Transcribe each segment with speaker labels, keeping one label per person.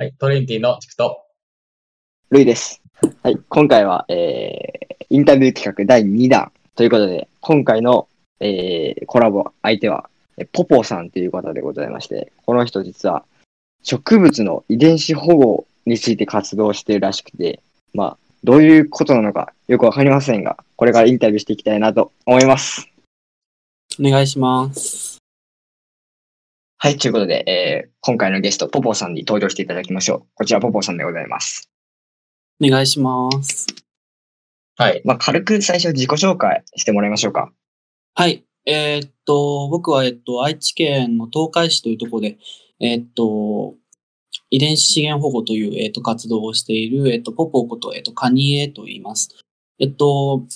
Speaker 1: はい、トレンティのチクと、
Speaker 2: ルイです。はい、今回は、えー、インタビュー企画第2弾ということで、今回の、えー、コラボ相手は、えポポさんという方でございまして、この人実は植物の遺伝子保護について活動しているらしくて、まあ、どういうことなのかよくわかりませんが、これからインタビューしていきたいなと思います。
Speaker 3: お願いします。
Speaker 2: はい、ということで、えー、今回のゲスト、ポポさんに登場していただきましょう。こちら、ポポさんでございます。
Speaker 3: お願いします。
Speaker 1: はい、
Speaker 2: まあ、軽く最初自己紹介してもらいましょうか。
Speaker 3: はい。えーっと、僕は、えっと、愛知県の東海市というところで、えーっと、遺伝子資源保護という、えーっと、活動をしている、えーっと、ポポこと、えーっと、カニエと言います。えっと、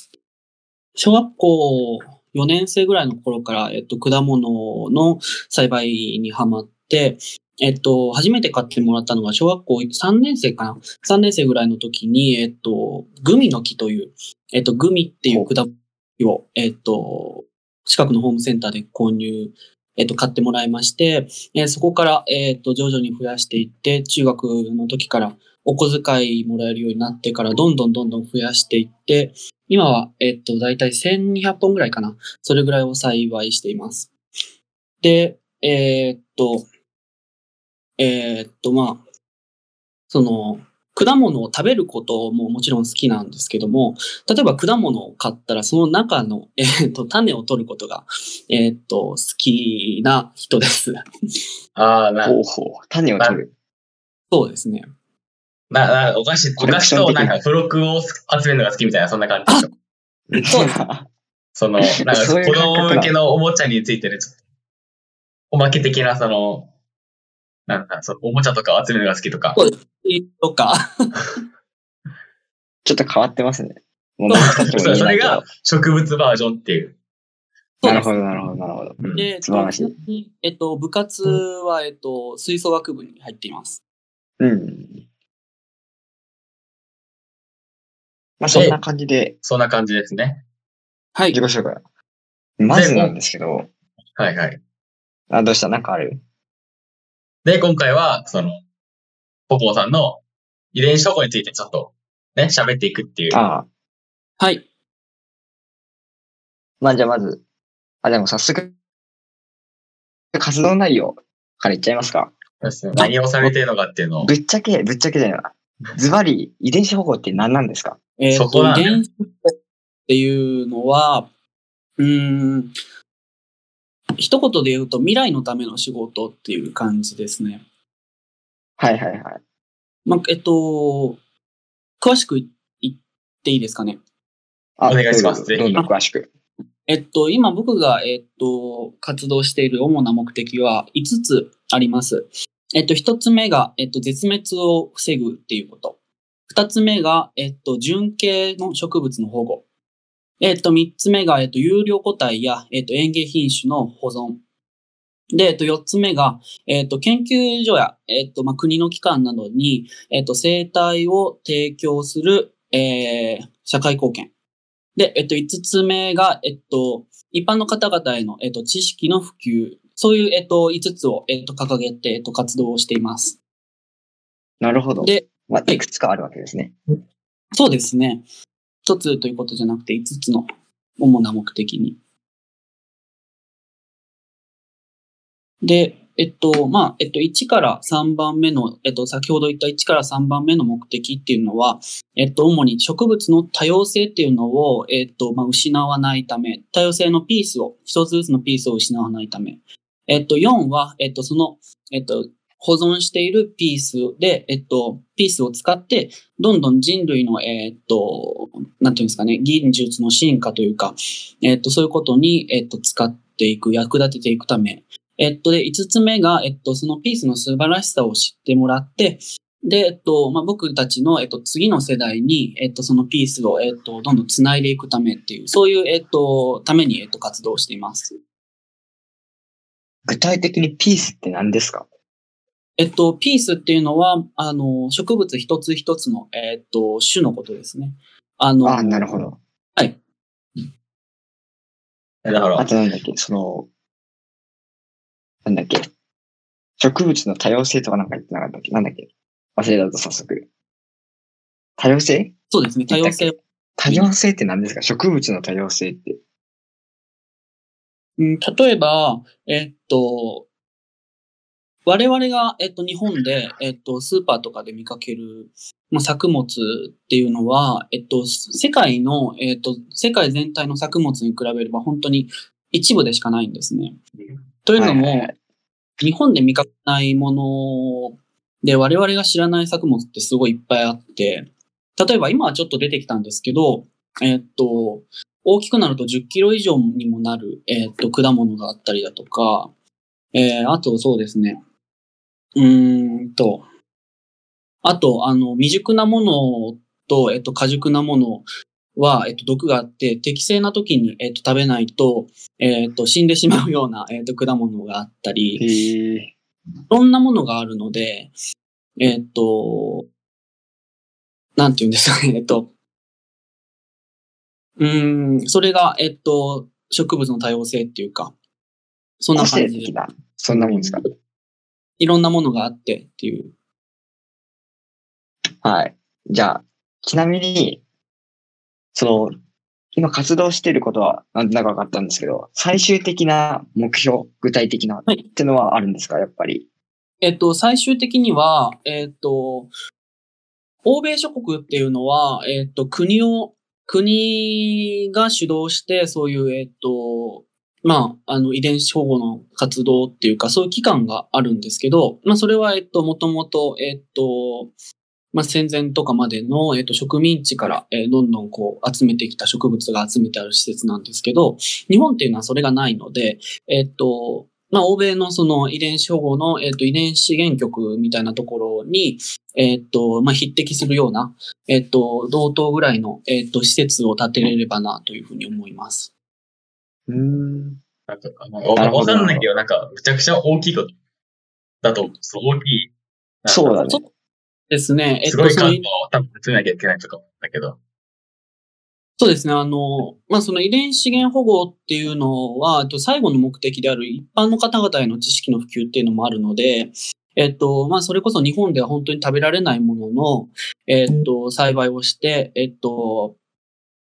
Speaker 3: 小学校4年生ぐらいの頃から、えっと、果物の栽培にハマって、えっと、初めて買ってもらったのが小学校3年生かな ?3 年生ぐらいの時に、えっと、グミの木という、えっと、グミっていう果物を、えっと、近くのホームセンターで購入、えっと、買ってもらいまして、えーそこから、えっと、徐々に増やしていって、中学の時からお小遣いもらえるようになってから、どんどんどんどん増やしていって、今は、えっと、だいたい1200本ぐらいかな。それぐらいを栽培しています。で、えーっと、えーっと、まあ、その、果物を食べることももちろん好きなんですけども、例えば果物を買ったらその中の、えーっと、種を取ることが、えーっと、好きな人です。
Speaker 1: ああ、な、
Speaker 2: ほうほう。種を取る。
Speaker 3: そうですね。
Speaker 1: な、な、お菓子、お菓子となんか付録を集めるのが好きみたいな、そんな感じでしょ。
Speaker 3: そうです
Speaker 1: その、なんか子供向けのおもちゃについてる、ちょっとおまけ的な、その、なんだ、そのおもちゃとかを集めるのが好きとか。
Speaker 3: そうとか、
Speaker 2: ちょっと変わってますね。もう
Speaker 1: それが植物バージョンっていう。
Speaker 2: なるほど、なるほど、なるほど。
Speaker 1: うん
Speaker 3: で、
Speaker 2: 素晴らしい
Speaker 3: えっと、部活は、えっと、吹奏楽部に入っています。
Speaker 2: うん。まあ、そんな感じで
Speaker 1: そんな感じですね。
Speaker 3: はい
Speaker 2: 自己。紹介。まずなんですけど、
Speaker 1: はいはい。
Speaker 2: あ、どうした？なんかある？
Speaker 1: で、今回は、その、ポポーさんの遺伝子保護についてちょっと、ね、喋っていくっていう。
Speaker 2: ああ、
Speaker 3: はい。
Speaker 2: まあじゃあまず、あ、でも早速、活動内容からいっちゃいますか。
Speaker 1: ですね何をされてるのかっていうのを。
Speaker 2: ぶっちゃけ、ぶっちゃけじゃないな。ズバリ、遺伝子保護って何なんですか？
Speaker 3: えっ、
Speaker 1: そこと
Speaker 3: 遺伝子っていうのは、うーん、一言で言うと未来のための仕事っていう感じですね。
Speaker 2: はいはいはい。
Speaker 3: まあ、えっと、詳しく言っていいですかね？
Speaker 2: あ
Speaker 1: お願いしますぜひ
Speaker 2: どうぞどんどん詳しく。
Speaker 3: えっと、今僕が、えっと、活動している主な目的は5つあります。えっと、1つ目が、えっと、絶滅を防ぐっていうこと。2つ目が、えっと、純系の植物の保護。えっと、3つ目が、えっと、有料個体や、えっと、園芸品種の保存。で、えっと、4つ目が、えっと、研究所や、えっと、まあ、国の機関などに、えっと、生態を提供する、えー、社会貢献。で、えっと、5つ目が、えっと、一般の方々への、えっと、知識の普及。そういう、えっと、5つを、えっと、掲げて、えっと、活動をしています。
Speaker 2: なるほど。
Speaker 3: で、
Speaker 2: まあ、いくつかあるわけですね。
Speaker 3: そうですね。一つということじゃなくて、5つの主な目的に。で、えっと、まあ、えっと、1から3番目の、えっと、先ほど言った1から3番目の目的っていうのは、えっと、主に植物の多様性っていうのを、えっと、まあ、失わないため、多様性のピースを、一つずつのピースを失わないため。えっと、4は、えっと、その、えっと、保存しているピースで、えっと、ピースを使って、どんどん人類の、えっと、なんていうんですかね、技術の進化というか、えっと、そういうことに、えっと、使っていく、役立てていくため。えっと、で、五つ目が、えっと、そのピースの素晴らしさを知ってもらって、で、えっと、まあ、僕たちの、えっと、次の世代に、えっと、そのピースを、えっと、どんどん繋いでいくためっていう、そういう、えっと、ために、えっと、活動しています。
Speaker 2: 具体的にピースって何ですか？
Speaker 3: えっと、ピースっていうのは、あの、植物一つ一つの、えっと、種のことですね。あの、
Speaker 2: あなるほど。
Speaker 3: はい。
Speaker 1: だから
Speaker 2: あ、となんだっけ、その、なんだっけ？植物の多様性とかなんか言ってなかったっけ？なんだっけ？忘れたと早速。多様性？
Speaker 3: そうですね、多様性。
Speaker 2: 多様性って何ですか？植物の多様性って。
Speaker 3: うん、例えば、えっと、我々が、えっと、日本で、えっと、スーパーとかで見かける、まあ、作物っていうのは、えっと、世界の、えっと、世界全体の作物に比べれば本当に一部でしかないんですね。というのも、
Speaker 2: はいはいはい
Speaker 3: 日本で見かけないもので我々が知らない作物ってすごいいっぱいあって、例えば今はちょっと出てきたんですけど、えっと、大きくなると10キロ以上にもなる、えっと、果物があったりだとか、えー、あとそうですね。うーんと、あと、あの、未熟なものと、えっと、過熟なものは、えっと、毒があって、適正な時に、えっと、食べないと、えっと、死んでしまうような、えっと、果物があったり、いろんなものがあるので、えっと、なんて言うんですかね、えっと、うーん、それが、えっと、植物の多様性っていうか、そんな
Speaker 2: 個
Speaker 3: 感じで、
Speaker 2: 性的な、そんなもんですか？
Speaker 3: いろんなものがあってっていう。
Speaker 2: はい。じゃあ、ちなみに、その、今活動していることはなんとなく分かったんですけど、最終的な目標、具体的なっ
Speaker 3: はい
Speaker 2: てのはあるんですか、やっぱり。
Speaker 3: えっと、最終的には、えっと、欧米諸国っていうのは、えっと、国を、国が主導して、そういう、えっと、まあ、あの、遺伝子保護の活動っていうか、そういう機関があるんですけど、まあ、それは、えっと、もともと、えっと、まあ、戦前とかまでの、えっと、植民地から、えどんどんこう、集めてきた植物が集めてある施設なんですけど、日本っていうのはそれがないので、えっと、まあ、欧米のその遺伝子保護の、えっと、遺伝子原局みたいなところに、えっと、まあ、匹敵するような、えっと、同等ぐらいの、えっと、施設を建てれればな、というふうに思います。
Speaker 2: うーん。
Speaker 1: なんか、わかんないけど、なんか、むちゃくちゃ大きいことだとそう、大きい。
Speaker 2: そうだね。
Speaker 3: ですね。えっと、
Speaker 1: すごいを多分集めなきゃいけないとか思ったけど。
Speaker 3: そうですね。あの、まあ、その遺伝資源保護っていうのは、最後の目的である一般の方々への知識の普及っていうのもあるので、えっと、まあ、それこそ日本では本当に食べられないものの、えっと、栽培をして、えっと、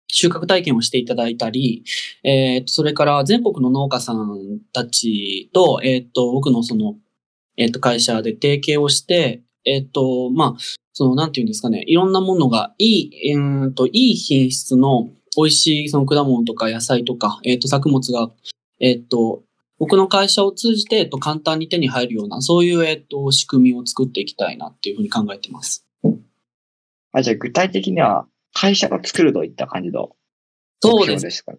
Speaker 3: 収穫体験をしていただいたり、えっと、それから全国の農家さんたちと、えっと、僕のその、えっと、会社で提携をして、えっと、まあ、その、なんていうんですかね、いろんなものがいい、えーと、いい品質の美味しいその果物とか野菜とか、えっと、作物が、えっと、僕の会社を通じて、えっと、簡単に手に入るような、そういう、えっと、仕組みを作っていきたいなっていうふうに考えてます。
Speaker 2: あ、じゃあ具体的には、会社が作るといった感じの目
Speaker 3: そうです。
Speaker 2: 標ですかね。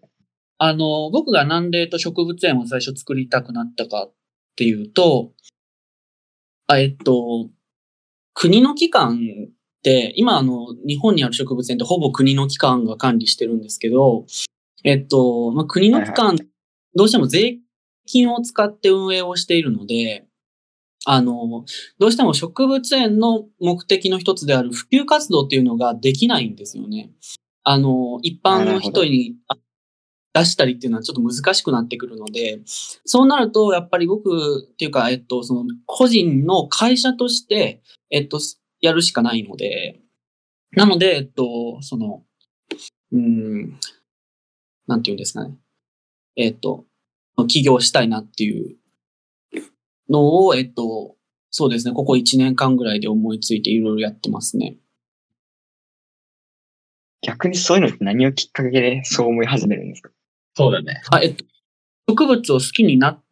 Speaker 3: あの、僕がなんで、えっと、植物園を最初作りたくなったかっていうと、あえっと、国の機関って、今あの、日本にある植物園ってほぼ国の機関が管理してるんですけど、えっと、まあ、国の機関、どうしても税金を使って運営をしているので、あの、どうしても植物園の目的の一つである普及活動っていうのができないんですよね。あの、一般の人にあ出したりっていうのはちょっと難しくなってくるので、そうなると、やっぱり僕っていうか、えっと、その、個人の会社として、えっと、やるしかないので、なので、えっと、その、うん、なんていうんですかね。えっと、起業したいなっていうのを、えっと、そうですね、ここ1年間ぐらいで思いついていろいろやってますね。
Speaker 2: 逆にそういうのって何をきっかけでそう思い始めるんですか？
Speaker 1: そうだね。
Speaker 3: あ、えっと、植物を好きになっ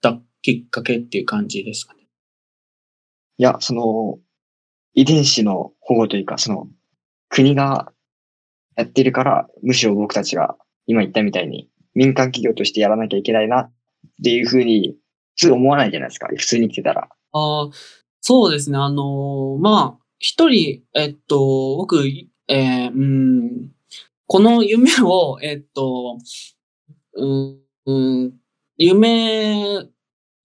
Speaker 3: たきっかけっていう感じですかね。
Speaker 2: いや、その、遺伝子の保護というか、その、国がやってるから、むしろ僕たちが今言ったみたいに民間企業としてやらなきゃいけないなっていうふうに、普通思わないじゃないですか。普通に来てたら。
Speaker 3: ああ、そうですね。あのーまあ、一人、えっと、僕、えーうん、この夢を、えっと、うん、うん夢、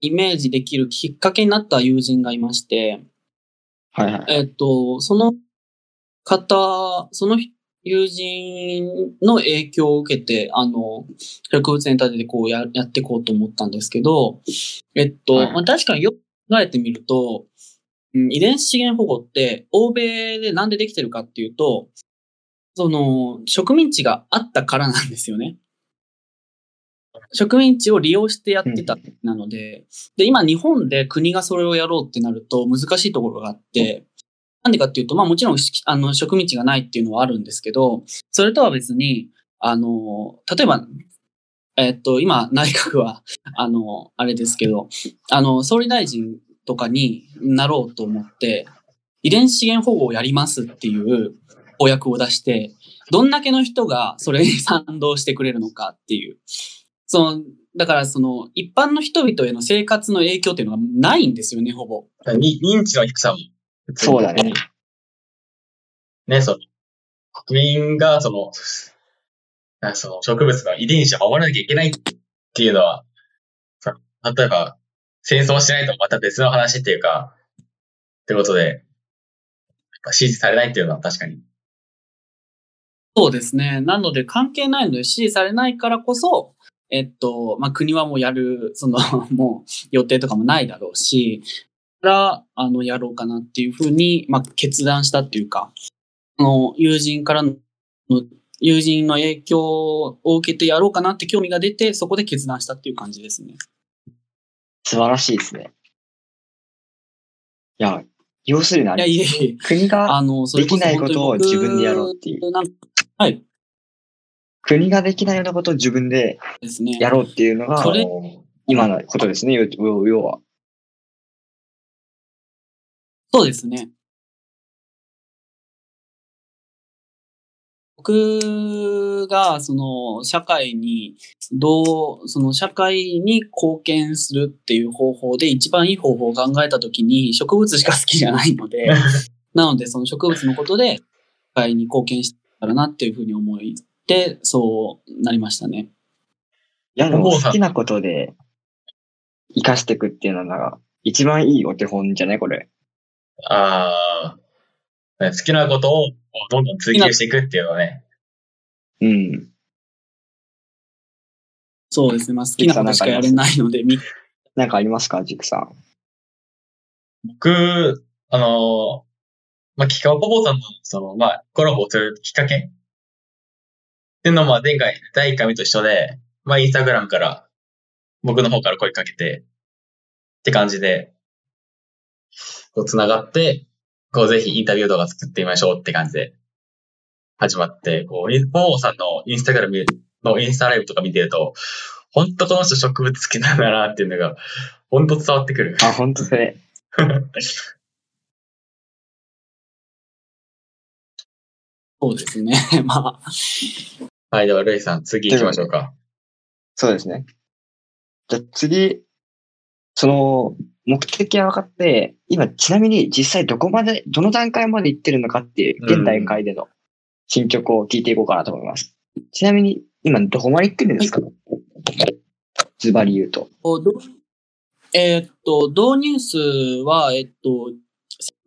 Speaker 3: イメージできるきっかけになった友人がいまして、
Speaker 2: はいはい。
Speaker 3: えっと、その方、その友人の影響を受けて、あの、植物園立ててこうややっていこうと思ったんですけど、えっと、
Speaker 2: はい
Speaker 3: まあ、確かによく考えてみると、ううん遺伝子資源保護って、欧米でなんでできてるかっていうと、その、植民地があったからなんですよね。植民地を利用してやってたなので、で、今日本で国がそれをやろうってなると難しいところがあって、なんでかっていうと、まあもちろんしあの植民地がないっていうのはあるんですけど、それとは別に、あの、例えば、えっと、今内閣は、あの、あれですけど、あの、総理大臣とかになろうと思って、遺伝子資源保護をやりますっていう公約を出して、どんだけの人がそれに賛同してくれるのかっていう。その、だからその、一般の人々への生活の影響っていうのがないんですよね、ほぼ。
Speaker 1: に認知の低さも。
Speaker 2: そうだね。
Speaker 1: ね、その、国民が、その、その植物の遺伝子を守らなきゃいけないっていうのは、その例えば、戦争しないとまた別の話っていうか、ってことで、支持されないっていうのは確かに。
Speaker 3: そうですね。なので関係ないので支持されないからこそ、えっと、まあ、国はもうやる、その、もう予定とかもないだろうし、から、あの、やろうかなっていうふうに、まあ、決断したっていうか、あの、友人からの、友人の影響を受けてやろうかなって興味が出て、そこで決断したっていう感じですね。
Speaker 2: 素晴らしいですね。いや、要するにあ
Speaker 3: いや、
Speaker 2: れ、
Speaker 3: いえいえ。
Speaker 2: 国が、できないことを自分でやろうっていう
Speaker 3: はい。
Speaker 2: 国ができないようなことを自分で。やろうっていうのが
Speaker 3: そ、れ
Speaker 2: 今のことですね、要は。
Speaker 3: そうですね。僕が、その、社会に、どう、その、社会に貢献するっていう方法で、一番いい方法を考えたときに、植物しか好きじゃないので、なので、その植物のことで、社会に貢献したらなっていうふうに思って、そうなりましたね。
Speaker 2: いや、でも好きなことで活かしていくっていうのが、一番いいお手本じゃない？これ。
Speaker 1: ああ、ね好きなことをどんどん追求していくっていうのはね。
Speaker 2: うん。
Speaker 3: そうですね。まあ、好きなことしかやれないので、み
Speaker 2: なんかあります？か、ジクさん。
Speaker 1: 僕、あの、まあ、キカオポポさんの、その、まあ、コラボをするきっかけっていうのも、まあ、前回、第1回目と一緒で、まあ、インスタグラムから、僕の方から声かけて、って感じで、こう、繋がって、こう、ぜひインタビュー動画作ってみましょうって感じで、始まって、こう、インポポさんのインスタグラムのインスタライブとか見てると、本当この人植物好きなんだなっていうのが、本当伝わってくる。
Speaker 2: あ、本当それ。
Speaker 3: そうですね。まあ、
Speaker 1: はい、では、ルイさん、次行きましょうか。
Speaker 2: そうですね。じゃあ次、その、目的は分かって、今、ちなみに実際どこまで、どの段階まで行ってるのかっていう、現段階での進捗を聞いていこうかなと思います。ちなみに、今どこまで行ってるんですか？ズバリ言うと。
Speaker 3: えーっと、導入数は、えっと、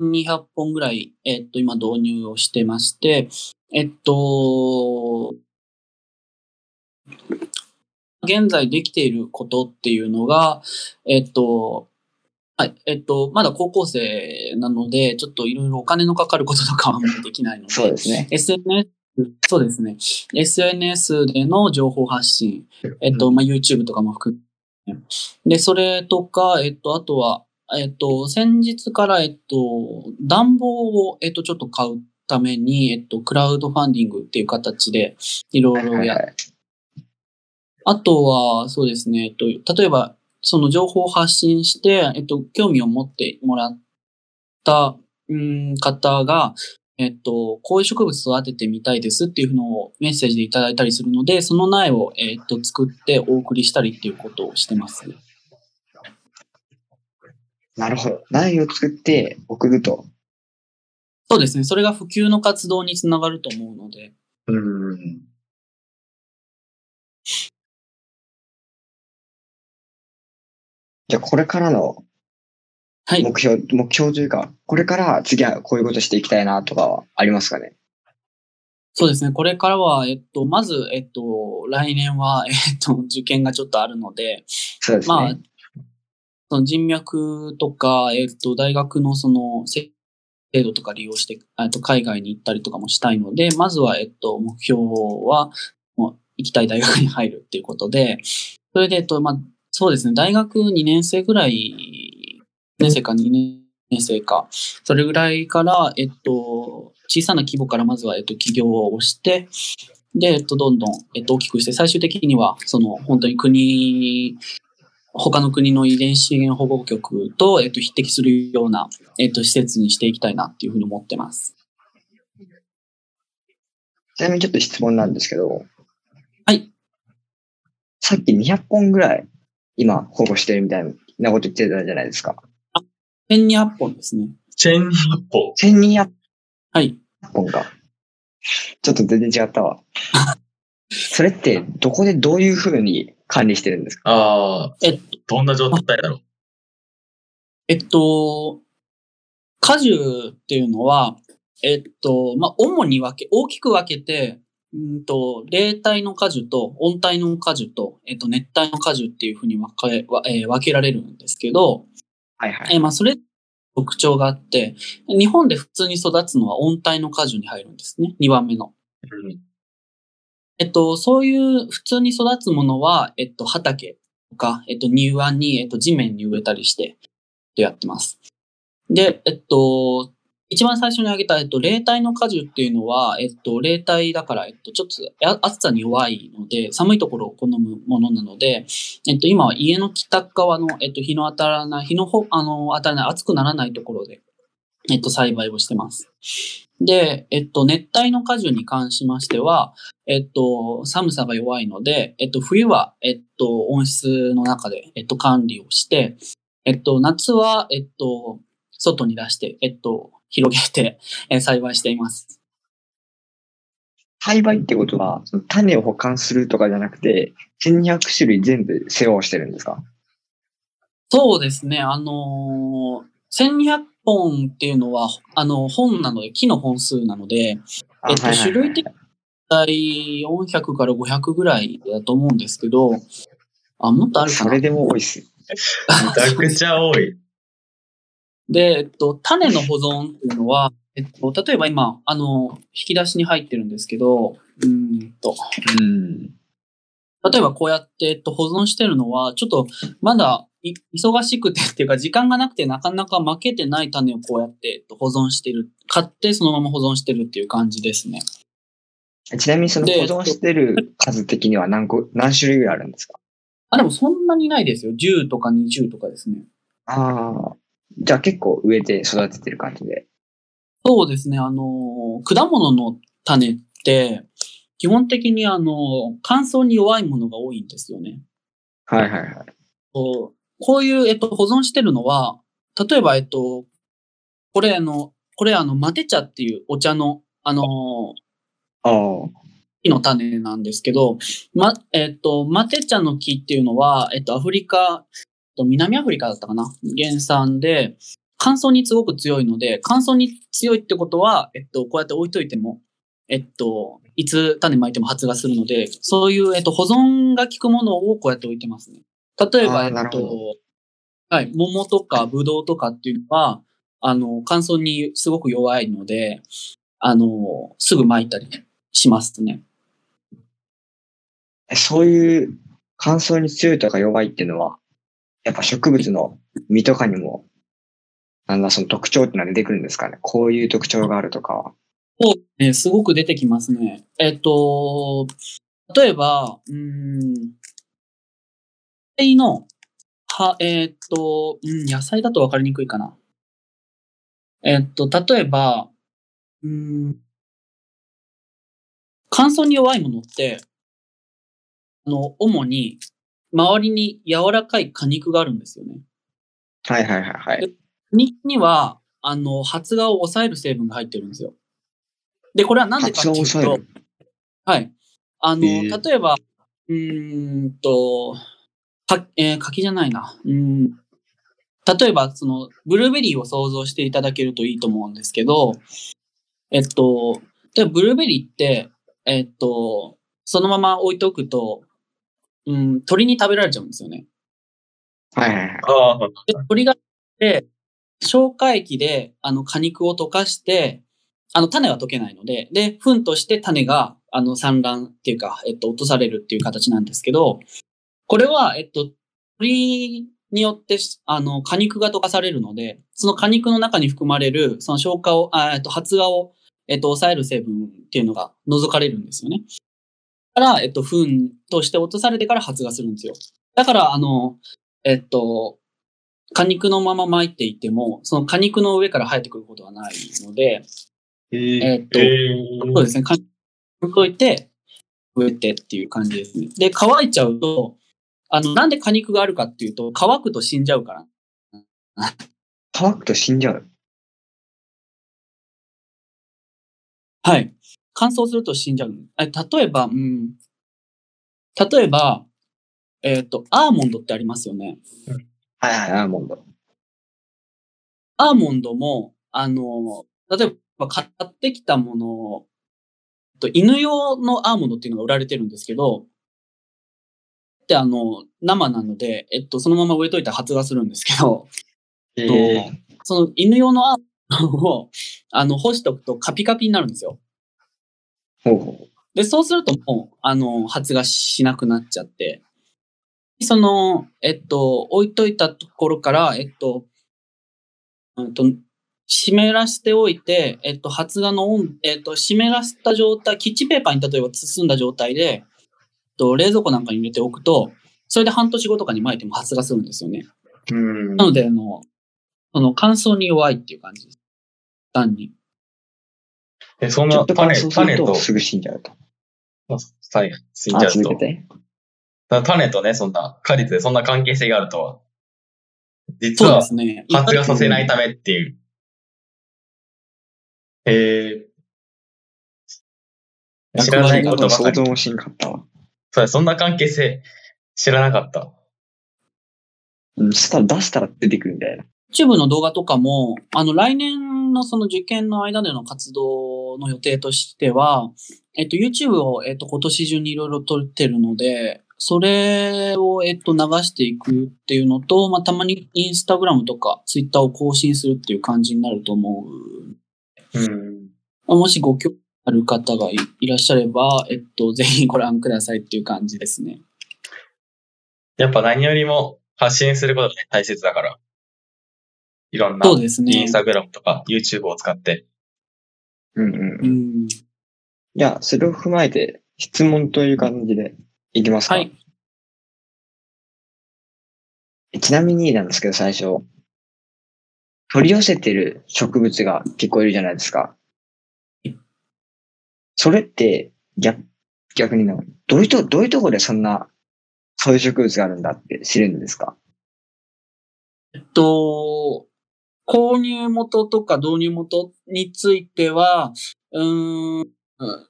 Speaker 3: 1200本ぐらい、えっと、今導入をしてまして、えっと、現在できていることっていうのが、えっと、はい、えっと、まだ高校生なので、ちょっといろいろお金のかかることとかはもうできないので、
Speaker 2: そうですね。
Speaker 3: SNS、そうですね。SNS での情報発信、えっと、まあ、YouTube とかも含めて。で、それとか、えっと、あとは、えっと、先日から、えっと、暖房を、えっと、ちょっと買うために、えっと、クラウドファンディングっていう形で、いろいろやっ
Speaker 2: はい
Speaker 3: あとは、そうですね、えっと、例えば、その情報を発信して、えっと、興味を持ってもらった、うん、方が、えっと、こういう植物育ててみたいですっていうのをメッセージでいただいたりするので、その苗を、えっと、作ってお送りしたりっていうことをしてます。
Speaker 2: なるほど。苗を作って送ると。
Speaker 3: そうですね。それが普及の活動につながると思うので。
Speaker 1: うん。
Speaker 2: じゃあこれからの
Speaker 3: はい。
Speaker 2: 目標、目標というか、これから次はこういうことしていきたいなとかはありますかね？
Speaker 3: そうですね。これからは、えっと、まず、えっと、来年は、えっと、受験がちょっとあるので、
Speaker 2: そうですね。
Speaker 3: まあ、その人脈とか、えっと、大学のその制度とか利用して、えっと、海外に行ったりとかもしたいので、まずは、えっと、目標は、もう行きたい大学に入るっていうことで、それで、えっと、まあ、そうですね、大学2年生ぐらい、2年生か2年生か、それぐらいから、えっと、小さな規模からまずは、えっと、起業をして、で、えっと、どんどん、えっと、大きくして、最終的には、その、本当に国、他の国の遺伝子資源保護局と、えっと、匹敵するような、えっと、施設にしていきたいなっていうふうに思ってます。
Speaker 2: ちなみにちょっと質問なんですけど、
Speaker 3: はい。
Speaker 2: さっき200本ぐらい今保護してるみたいなこと言ってたじゃないですか。
Speaker 3: 1200本ですね。
Speaker 1: 1200本。
Speaker 2: 1200
Speaker 3: はい。
Speaker 2: 本か。ちょっと全然違ったわ。それってどこでどういうふうに管理してるんですか？
Speaker 1: ああ、
Speaker 3: えっ
Speaker 1: どんな状態だろう？
Speaker 3: えっと、果樹っていうのは、えっと、まあ、主に分け、大きく分けて、うんと、冷帯の果樹と温帯の果樹と、えっと、熱帯の果樹っていうふうに分け、わえー分けられるんですけど、
Speaker 2: はいはい。
Speaker 3: えーまあ、それ特徴があって、日本で普通に育つのは温帯の果樹に入るんですね。2番目の。
Speaker 1: うん
Speaker 3: えっと、そういう普通に育つものは、えっと、畑とか、えっと、庭に、えっと、地面に植えたりして、やってます。で、えっと、一番最初に挙げた、えっと、冷帯の果樹っていうのは、えっと、冷帯だから、えっと、ちょっと暑さに弱いので、寒いところを好むものなので、えっと、今は家の北側の、えっと、日の当たらない、日のほ、あの、当たらない、暑くならないところで、えっと、栽培をしてます。で、えっと、熱帯の果樹に関しましては、えっと、寒さが弱いので、えっと、冬は、えっと、温室の中で、えっと、管理をして、えっと、夏は、えっと、外に出して、えっと、広げて、えー栽培しています。
Speaker 2: 栽培ってことは、その種を保管するとかじゃなくて、1200種類全部世話をしてるんですか？
Speaker 3: そうですね、あのー1200本っていうのは、あの、本なので、木の本数なので、えっと、種類的に大体400から500ぐらいだと思うんですけど、あ、もっとあるかな？
Speaker 2: それでも多いっす。
Speaker 1: めちゃくちゃ多い。
Speaker 3: で、えっと、種の保存っていうのは、えっと、例えば今、あの、引き出しに入ってるんですけど、うーんと、
Speaker 2: うん。
Speaker 3: 例えばこうやって、えっと、保存してるのは、ちょっと、まだい、忙しくてっていうか、時間がなくてなかなか負けてない種をこうやって、えっと、保存してる。買ってそのまま保存してるっていう感じですね。
Speaker 2: ちなみにその保
Speaker 3: で
Speaker 2: 存してる数的には何個、何種類ぐらいあるんですか？
Speaker 3: あ、でもそんなにないですよ。10とか20とかですね。
Speaker 2: ああ。じゃあ結構植えて育ててる感じで。
Speaker 3: そうですね。あの、果物の種って、基本的にあの、乾燥に弱いものが多いんですよね。
Speaker 2: はいはいはい。
Speaker 3: こうこういう、えっと、保存してるのは、例えば、えっと、これあの、これあの、マテ茶っていうお茶の、あの、
Speaker 2: ああ。
Speaker 3: 木の種なんですけど、ま、えっと、マテ茶の木っていうのは、えっと、アフリカ、えっと南アフリカだったかな？原産で、乾燥にすごく強いので、乾燥に強いってことは、えっと、こうやって置いといても、えっと、いつ種まいても発芽するので、そういう、えっと、保存が効くものをこうやって置いてますね。例えば、えっと、はい、桃とかブドウとかっていうのは、あの、乾燥にすごく弱いので、あの、すぐ巻いたりしますね。
Speaker 2: えそういう乾燥に強いとか弱いっていうのは、やっぱ植物の実とかにも、なんだその特徴ってのは出てくるんですかね？こういう特徴があるとかは。
Speaker 3: そうね、すごく出てきますね。えっと、例えば、うーん、野菜の、は、えっと、うん、野菜だと分かりにくいかな。えっと、例えば、うーん、乾燥に弱いものって、あの、主に、周りに柔らかい果肉があるんですよね。
Speaker 2: はいはいはいはい。
Speaker 3: 果肉には、あの、発芽を抑える成分が入ってるんですよ。で、これはなんでかっていうとはい。あの、例えば、うーんと、か、えー柿じゃないな。うーん。例えば、その、ブルーベリーを想像していただけるといいと思うんですけど、えっと、例えばブルーベリーって、えっと、そのまま置いておくと、うん、鳥に食べられちゃうんですよね。
Speaker 2: はいはいはい。
Speaker 1: ああ、
Speaker 3: で、鳥がで、消化液で、あの、果肉を溶かして、あの、種は溶けないので、で、糞として種が、あの、産卵っていうか、えっと、落とされるっていう形なんですけど、これは、えっと、鳥によって、あの、果肉が溶かされるので、その果肉の中に含まれる、その消化を、あえっと、発芽を、えっと、抑える成分っていうのが除かれるんですよね。だから、えっと、糞として落とされてから発芽するんですよ。だから、あの、えっと、果肉のまま巻いていても、その果肉の上から生えてくることはないので、
Speaker 2: えー
Speaker 3: えっと、
Speaker 1: え
Speaker 3: そうですね、果肉を置いて、植えてっていう感じですね。で、乾いちゃうと、あの、なんで果肉があるかっていうと、乾くと死んじゃうから。
Speaker 2: 乾くと死んじゃう？
Speaker 3: はい。乾燥すると死んじゃう。え例えば、うん。例えば、えっ、と、アーモンドってありますよね。
Speaker 2: はいはい、アーモンド。
Speaker 3: アーモンドも、あの、例えば買ってきたもの、と犬用のアーモンドっていうのが売られてるんですけど、で、あの、生なので、えっと、そのまま植えといたら発芽するんですけど、
Speaker 2: えー、
Speaker 3: その犬用のアーモンドを、あの、干しとくとカピカピになるんですよ。
Speaker 2: ほう。ほ
Speaker 3: で、そうするともう、あの、発芽しなくなっちゃって、その、えっと、置いといたところから、えっと、うんと、湿らせておいて、えっと、発芽の温、えっと、湿らせた状態、キッチンペーパーに例えば包んだ状態で、と、冷蔵庫なんかに入れておくと、それで半年後とかに巻いても発芽するんですよね。
Speaker 2: う。うん。
Speaker 3: なので、あの、その乾燥に弱いっていう感じです。単に。
Speaker 1: え、そんな種、種と、
Speaker 2: すぐ死んじゃうと。
Speaker 1: はい、死ん
Speaker 2: あ、
Speaker 1: じゃうと。だ種とね、そんな、果実でそんな関係性があるとは。実
Speaker 3: そうで
Speaker 1: は、
Speaker 3: すね。
Speaker 1: 発芽させないためっていう。へえ。知らないことばか
Speaker 2: 想
Speaker 1: り。
Speaker 2: 像もしんかったわ。
Speaker 1: そうだそんな関係性知らなかった。
Speaker 2: うん、そしたら出したら出てくるんだよな。
Speaker 3: YouTube の動画とかも、あの、来年のその受験の間での活動の予定としては、えっと、YouTube を、えっと、今年中にいろいろ撮ってるので、それを、えっと、流していくっていうのと、まあ、たまにインスタグラムとか、ツイッターを更新するっていう感じになると思う。
Speaker 1: うん。
Speaker 3: まあもしご興味ある方がいいらっしゃれば、えっと、ぜひご覧くださいっていう感じですね。
Speaker 1: やっぱ何よりも発信することが大切だから。いろんな、
Speaker 3: そうですね
Speaker 1: インスタグラムとか YouTube を使って。
Speaker 2: うんうん。
Speaker 3: うん。
Speaker 2: じゃあ、それを踏まえて、質問という感じでいきますか。
Speaker 3: はい。
Speaker 2: ちなみになんですけど、最初。取り寄せてる植物が結構いるじゃないですか。それって、逆、逆になどういうと、どういうところでそんな、そういう植物があるんだって知るんですか？
Speaker 3: えっと、購入元とか導入元については、うーん、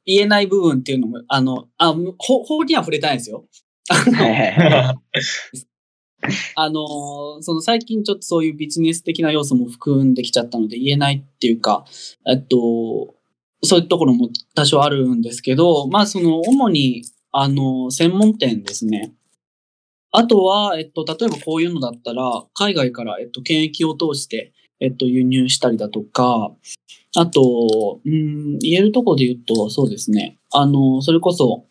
Speaker 3: 言えない部分っていうのも、あの、あ、法法には触れたいんですよ。
Speaker 2: はいはいはい。
Speaker 3: あの、その最近ちょっとそういうビジネス的な要素も含んできちゃったので言えないっていうか、えっと、そういうところも多少あるんですけど、まあその主に、あの、専門店ですね。あとは、えっと、例えばこういうのだったら、海外から、えっと、検疫を通して、えっと、輸入したりだとか、あと、うん、言えるところで言うと、そうですね。あの、それこそ、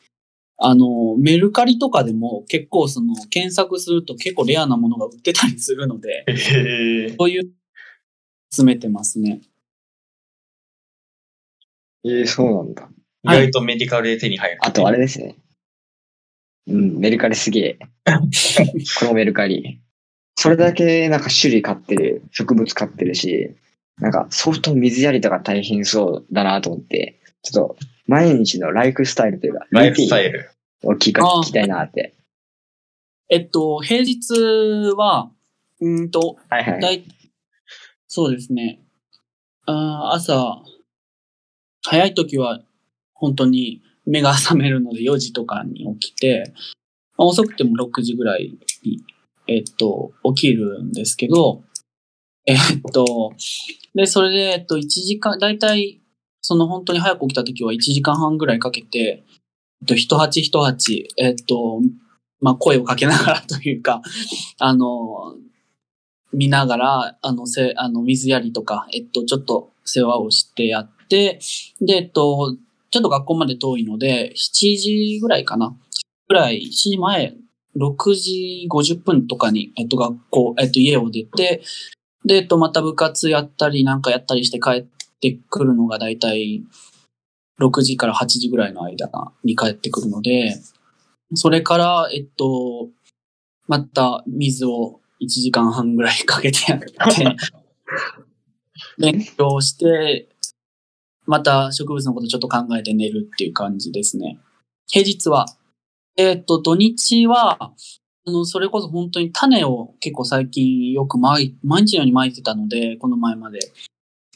Speaker 3: あの、メルカリとかでも結構その、検索すると結構レアなものが売ってたりするので。そういう、集めてますね。
Speaker 2: ええそうなんだ。
Speaker 1: 意外とメディカルで手に入る。
Speaker 2: あとあれですね。うん、メルカリすげえ。このメルカリ。それだけなんか種類買ってる、植物買ってるし、なんかソフト水やりとか大変そうだなと思って、ちょっと毎日のライフスタイルというか、
Speaker 1: ライフスタイ
Speaker 2: ル
Speaker 1: ル。
Speaker 2: を聞か聞きたいなって。
Speaker 3: えっと、平日は、うーんと、
Speaker 2: はいはい。
Speaker 3: だい、そうですね。あー朝、早い時は本当に目が覚めるので4時とかに起きて、まあ遅くても6時ぐらいに、えっと、起きるんですけど、えっと、で、それで、えっと、1時間、だいたい、その本当に早く起きた時は1時間半ぐらいかけて、えっと、一鉢一鉢、えっと、まあ、声をかけながらというか、あの、見ながら、あの、せ、あの、水やりとか、えっと、ちょっと世話をしてやって、で、えっと、ちょっと学校まで遠いので、7時ぐらいかな。ぐらい、7時前、6時50分とかに、えっと、学校、えっと、家を出て、で、えっと、また部活やったり、なんかやったりして帰ってくるのがだいたい6時から8時ぐらいの間に帰ってくるので、それから、えっと、また水を1時間半ぐらいかけてやって、勉強して、また植物のことちょっと考えて寝るっていう感じですね。平日は。えっと、土日は、あの、それこそ本当に種を結構最近よく毎毎日のように巻いてたので、この前まで。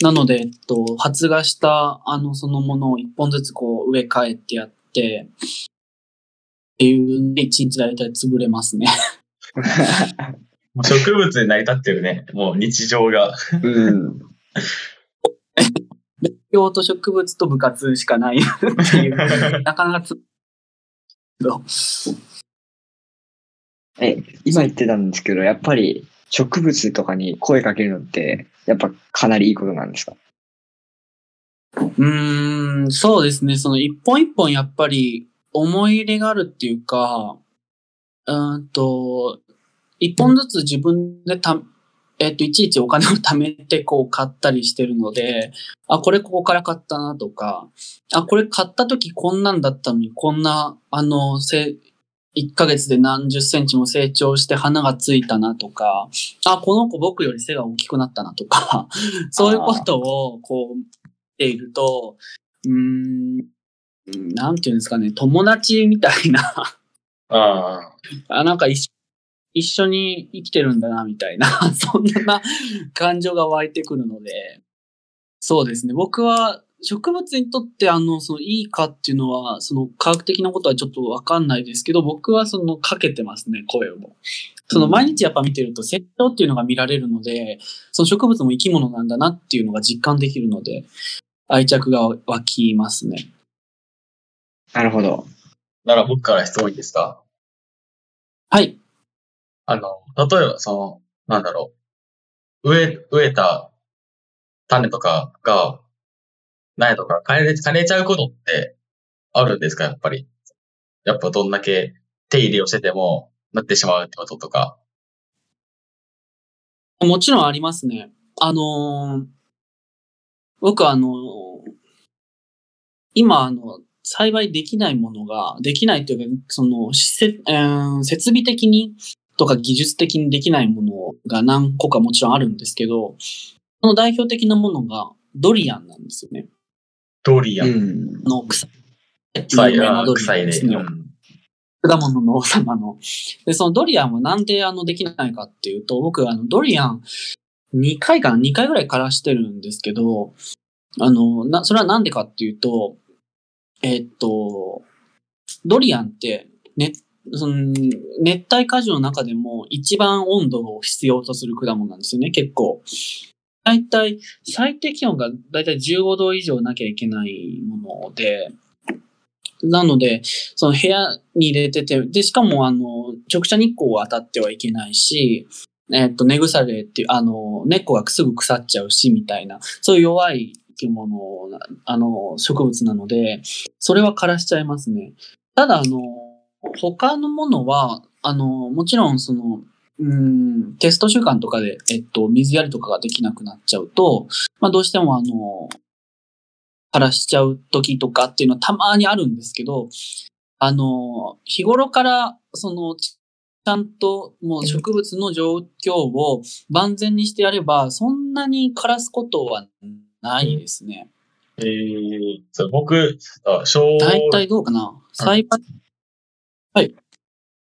Speaker 3: なので、えっと、発芽した、あの、そのものを一本ずつこう植え替えてやって、っていうんで、一日だいたい潰れますね。
Speaker 1: 植物で成り立ってるね。もう日常が。
Speaker 2: うん。
Speaker 3: 勉強と植物と部活しかないっていう、なかなかつ、
Speaker 2: え、今言ってたんですけど、やっぱり植物とかに声かけるのって、やっぱかなりいいことなんですか？
Speaker 3: うーん、そうですね。その一本一本やっぱり思い入れがあるっていうか、うーんと、一本ずつ自分でた、えっと、いちいちお金を貯めてこう買ったりしてるので、あ、これここから買ったなとか、あ、これ買った時こんなんだったのに、こんな、あの、せ、1ヶ月で何十センチも成長して花がついたなとか、あ、この子僕より背が大きくなったなとか、そういうことをこう、見ていると、うーん、なんていうんですかね、友達みたいな、
Speaker 1: ああ。
Speaker 3: あ、なんか一緒一緒に生きてるんだな、みたいな、そんな感情が湧いてくるので、そうですね。僕は植物にとってあの、そのいいかっていうのは、その科学的なことはちょっとわかんないですけど、僕はそのかけてますね、声を。その毎日やっぱ見てると成長っていうのが見られるので、その植物も生き物なんだなっていうのが実感できるので、愛着が湧きますね。
Speaker 2: なるほど。
Speaker 1: なら僕から質問いいですか？
Speaker 3: はい。
Speaker 1: あの、例えばその、なんだろう。植え、植えた種とかが、苗とか枯れ、枯れちゃうことってあるんですか？やっぱり。やっぱどんだけ手入れをしてても、なってしまうってこととか。
Speaker 3: もちろんありますね。あのー僕はあのー今あの、栽培できないものが、できないっていうか、その、施設、えー設備的にとか技術的にできないものが何個かもちろんあるんですけど、その代表的なものがドリアンなんですよね。
Speaker 1: ドリアン。
Speaker 2: うん。
Speaker 3: あの、草。
Speaker 1: 臭いな、
Speaker 3: 有名なドリア
Speaker 1: 臭いね。
Speaker 3: 果物の王様の。で、そのドリアンはなんであのできないかっていうと、僕あのドリアン2回かな ?2 回ぐらい枯らしてるんですけど、あの、な、それはなんでかっていうと、えっと、ドリアンって、ね、その熱帯果樹の中でも一番温度を必要とする果物なんですよね、結構。だいたい、最低気温がだいたい15度以上なきゃいけないもので、なので、その部屋に入れてて、で、しかもあの、直射日光は当たってはいけないし、えっと、根腐れっていう、あの、根っこがすぐ腐っちゃうし、みたいな、そういう弱い生き物、あの、植物なので、それは枯らしちゃいますね。ただ、あの、他のものは、あの、もちろんその、うん、テスト習慣とかで、えっと、水やりとかができなくなっちゃうと、まあ、どうしてもあの、枯らしちゃう時とかっていうのはたまにあるんですけど、あの、日頃から、その、ちゃんともう植物の状況を万全にしてやれば、そんなに枯らすことはないですね。
Speaker 1: えー、そう僕、あ小、
Speaker 3: 大体どうかな？栽培、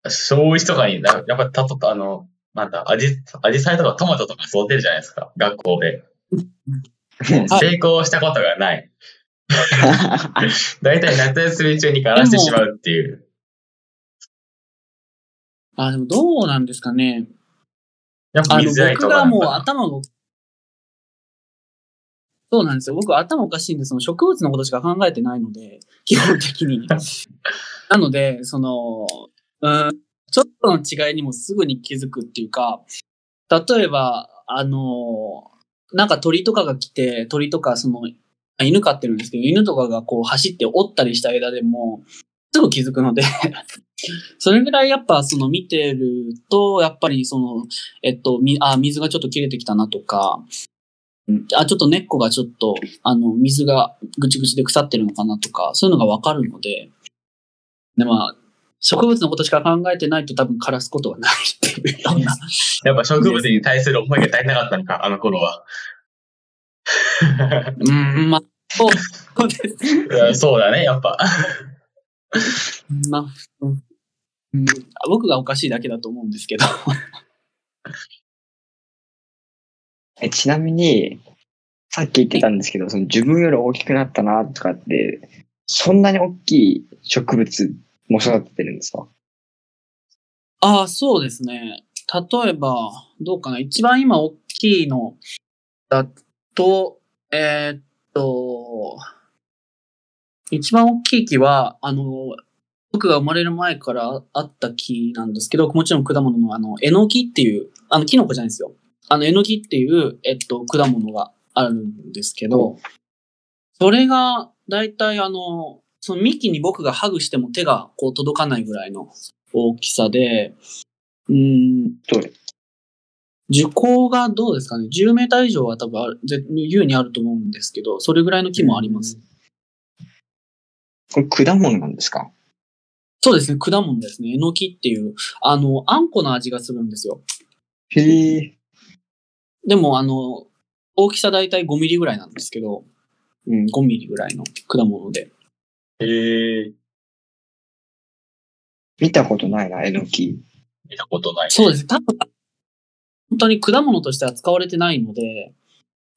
Speaker 1: 小一とかにな、やっぱりたとか、あの、なんだ、アジ、アジサイとかトマトとか育てるじゃないですか、学校で。成功したことがない。大体夏休み中に枯らしてしまうっていう。
Speaker 3: あ、でもどうなんですかね。
Speaker 1: やっぱ
Speaker 3: あの、
Speaker 1: 水やりと
Speaker 3: 僕がもう。頭が、そうなんですよ。僕は頭おかしいんで、その植物のことしか考えてないので、基本的に。なので、その、うん、ちょっとの違いにもすぐに気づくっていうか、例えば、あの、なんか鳥とかが来て、鳥とかその、あ犬飼ってるんですけど、犬とかがこう走って折ったりした枝でも、すぐ気づくので それぐらいやっぱその見てると、やっぱりその、えっと、み、あ、水がちょっと切れてきたなとか、うんあ、ちょっと根っこがちょっと、あの、水がぐちぐちで腐ってるのかなとか、そういうのがわかるので、で、まあ、植物のことしか考えてないと多分枯らすことはないっていうような。
Speaker 1: やっぱ植物に対する思いが足りなかったのか、あの頃は。
Speaker 3: うん、まあ、そうそうです。
Speaker 1: そうだね、やっぱ。
Speaker 3: まあ、うんうん僕がおかしいだけだと思うんですけど。
Speaker 2: えちなみに、さっき言ってたんですけど、その自分より大きくなったなとかって、そんなに大きい植物も育ててるんですか？
Speaker 3: ああ、そうですね。例えば、どうかな。一番今大きいのだと、えーっと、一番大きい木は、あの、僕が生まれる前からあった木なんですけど、もちろん果物のあの、えのきっていう、あの、キノコじゃないですよ。あの、えのきっていう、えっと、果物があるんですけど、それが、だいたいあの、その幹に僕がハグしても手がこう届かないぐらいの大きさで、うーん、
Speaker 2: どれ？
Speaker 3: 樹高がどうですかね ?10 メーター以上は多分ある、ぜ優にあると思うんですけど、それぐらいの木もあります。
Speaker 2: これ果物なんですか？
Speaker 3: そうですね、果物ですね。えのきっていう、あの、あんこの味がするんですよ。
Speaker 2: へえ。
Speaker 3: でも、あの、大きさだいたい5ミリぐらいなんですけど、うん、5ミリぐらいの果物で。
Speaker 1: へえ、
Speaker 2: 見たことないな、えのき。
Speaker 1: 見たことない。
Speaker 3: そうですね、多分、本当に果物としては使われてないので、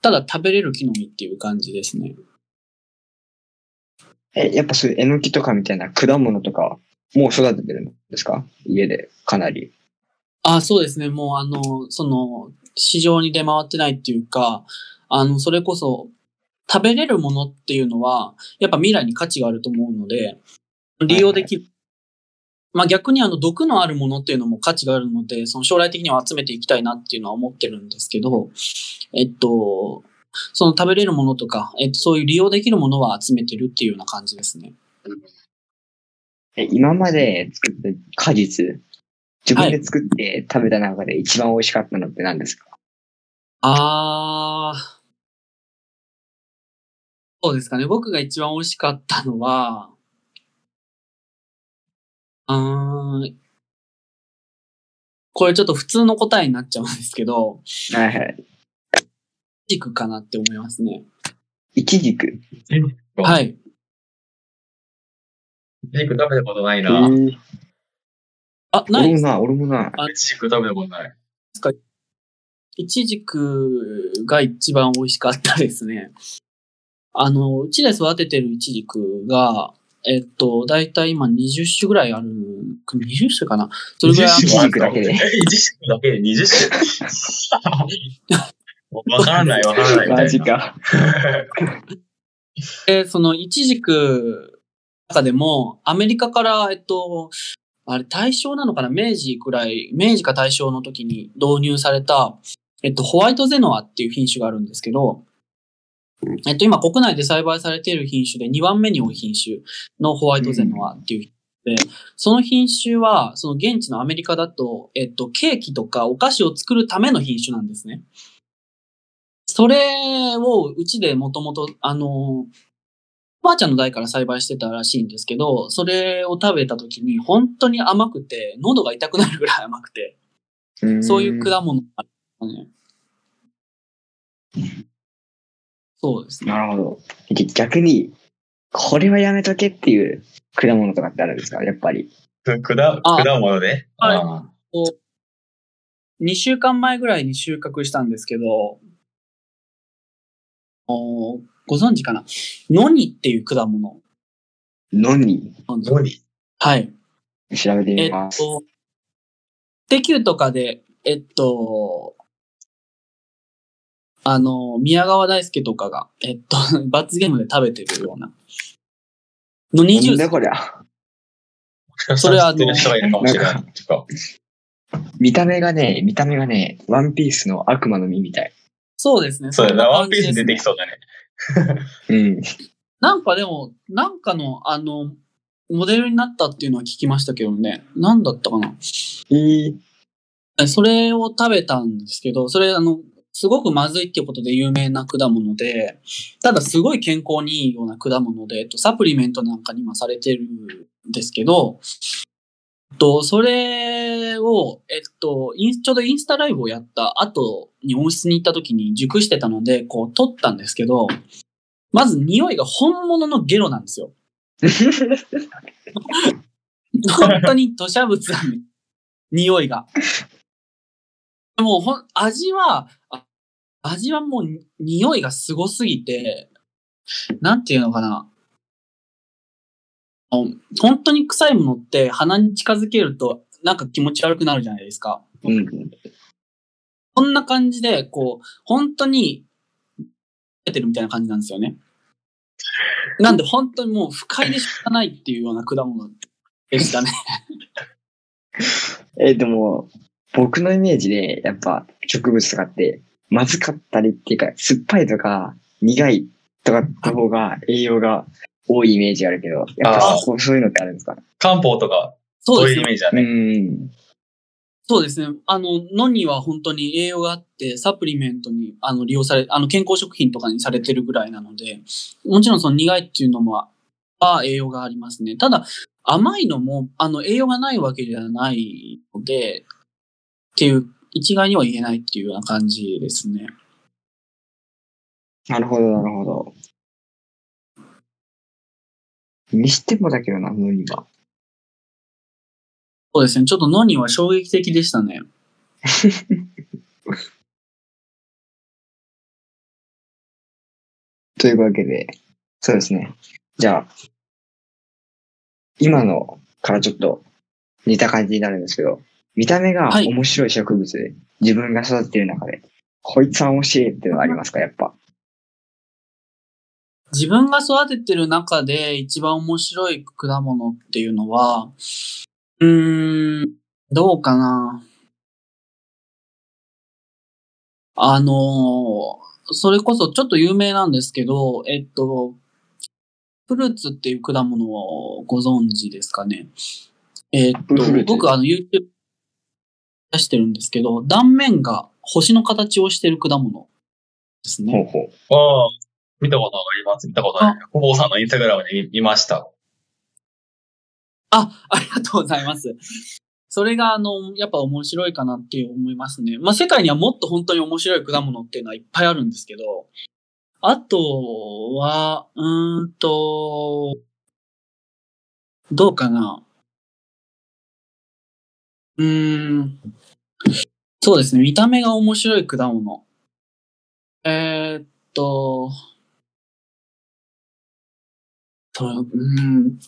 Speaker 3: ただ食べれる木の実っていう感じですね。
Speaker 2: え、やっぱそういうえのきとかみたいな果物とか、もう育ててるんですか？家で、かなり。
Speaker 3: あ、そうですね。もうあの、その、市場に出回ってないっていうか、あの、それこそ、食べれるものっていうのは、やっぱ未来に価値があると思うので、利用できる。まあ逆にあの、毒のあるものっていうのも価値があるので、その将来的には集めていきたいなっていうのは思ってるんですけど、えっと、その食べれるものとか、えっと、そういう利用できるものは集めてるっていうような感じですね。
Speaker 2: え、今まで作った果実、自分で作って食べた中で一番美味しかったのって何ですか、
Speaker 3: あー。そうですかね。僕が一番美味しかったのは、あーこれちょっと普通の答えになっちゃうんですけど、
Speaker 2: はいはい。
Speaker 3: 軸かなって思いますね。
Speaker 2: いちじく。
Speaker 3: はい。
Speaker 1: ジク食べたことない
Speaker 2: へ
Speaker 1: な。
Speaker 2: ー
Speaker 3: あ、ないです
Speaker 2: 俺もな、俺もな。
Speaker 3: あ
Speaker 1: イチジク食べたことない。
Speaker 3: いちじくが一番美味しかったですね。あの、うちで育ててるいちじくが、えっと、だいたい今20種ぐらいある、20種かなそれぐらいある
Speaker 2: いちじくだけで
Speaker 1: イチジクだけで20種？わからない、わからないみたいな。
Speaker 2: マジか。
Speaker 3: で、その、イチジクの中でも、アメリカから、えっと、あれ、大正なのかな？明治くらい、明治か大正の時に導入された、えっと、ホワイトゼノアっていう品種があるんですけど、えっと、今国内で栽培されている品種で2番目に多い品種のホワイトゼノアっていうで、その品種は、その現地のアメリカだと、えっと、ケーキとかお菓子を作るための品種なんですね。それをうちでもともと、あの、おばあちゃんの代から栽培してたらしいんですけど、それを食べた時に本当に甘くて、喉が痛くなるぐらい甘くて、そういう果物があったね。そうですね。
Speaker 2: なるほど。で逆に、これはやめとけっていう果物とかってあるんですか？やっぱり。
Speaker 1: く果
Speaker 3: あ
Speaker 1: 果物で
Speaker 3: はい
Speaker 1: あ
Speaker 3: 2週間前ぐらいに収穫したんですけど、おご存知かな？ノニっていう果物
Speaker 2: のに、
Speaker 3: なんです
Speaker 1: ー何
Speaker 3: はい。
Speaker 2: 調べて
Speaker 3: えっ
Speaker 2: みます。
Speaker 3: と、テキューとかで、えっと、あの、宮川大輔とかが、えっと、罰ゲームで食べてるような。の
Speaker 2: なん
Speaker 3: 20
Speaker 2: だこりゃ。
Speaker 3: それはあの
Speaker 2: 見た目がね、見た目がね、ワンピースの悪魔の実みたい。
Speaker 3: そうですね。
Speaker 1: そうだ
Speaker 3: な
Speaker 1: ワンピース出てきそうだね。
Speaker 2: うん。
Speaker 3: なんかでも、なんかの、あの、モデルになったっていうのは聞きましたけどね。なんだったかな。
Speaker 2: いい。
Speaker 3: それを食べたんですけど、それあの、すごくまずいっていうことで有名な果物で、ただすごい健康にいいような果物で、えっと、サプリメントなんかに今されてるんですけど、と、それを、えっと、インちょうどインスタライブをやった後に温室に行った時に熟してたので、こう、取ったんですけど、まず匂いが本物のゲロなんですよ。本当に吐砂物なの匂いが。もうほん、味は、味はもう匂いがすごすぎて、なんていうのかな。本当に臭いものって鼻に近づけるとなんか気持ち悪くなるじゃないですか。
Speaker 2: うん。
Speaker 3: こんな感じで、こう、本当に、出てるみたいな感じなんですよね。なんで本当にもう不快でしかないっていうような果物でしたね。
Speaker 2: え、でも、僕のイメージで、やっぱ植物とかって、まずかったりっていうか、酸っぱいとか、苦いとかの方が栄養が多いイメージあるけど、やっぱそうそういうのってあるんですか？
Speaker 1: 漢方とか、
Speaker 3: そですね
Speaker 1: そうういうイメ。ージだ
Speaker 2: う
Speaker 1: ね。
Speaker 2: ん。
Speaker 3: そうですね。あの、のには本当に栄養があって、サプリメントにあの利用され、あの健康食品とかにされてるぐらいなので、もちろんその苦いっていうのも、あ栄養がありますね。ただ、甘いのも、あの、栄養がないわけではないので、っていう、一概には言えないっていうような感じですね。
Speaker 2: なるほど、なるほど。にしてもだけどな、のには。
Speaker 3: そうですね。ちょっとのには衝撃的でしたね。
Speaker 2: というわけで、そうですね。じゃあ、今のからちょっと似た感じになるんですけど、見た目が
Speaker 3: はい
Speaker 2: 面白い植物で、自分が育ててる中で、こいつは面白いっていうのはありますか、やっぱ。
Speaker 3: 自分が育ててる中で一番面白い果物っていうのは、うーん、どうかな。あのーそれこそちょっと有名なんですけど、えっと、フルーツっていう果物をご存知ですかね。えっと僕あの YouTube 出してるんですけど、断面が星の形をしてる果物ですね。
Speaker 2: ほうほう。
Speaker 1: ああ、見たことあります？見たことある。ほぼさんのインスタグラムで見見ました。
Speaker 3: あ、ありがとうございます。それが、あの、やっぱ面白いかなって思いますね。まあ、世界にはもっと本当に面白い果物っていうのはいっぱいあるんですけど、あとは、うーんと、どうかな。うーん。そうですね。見た目が面白い果物。えー、っと、そう、ん。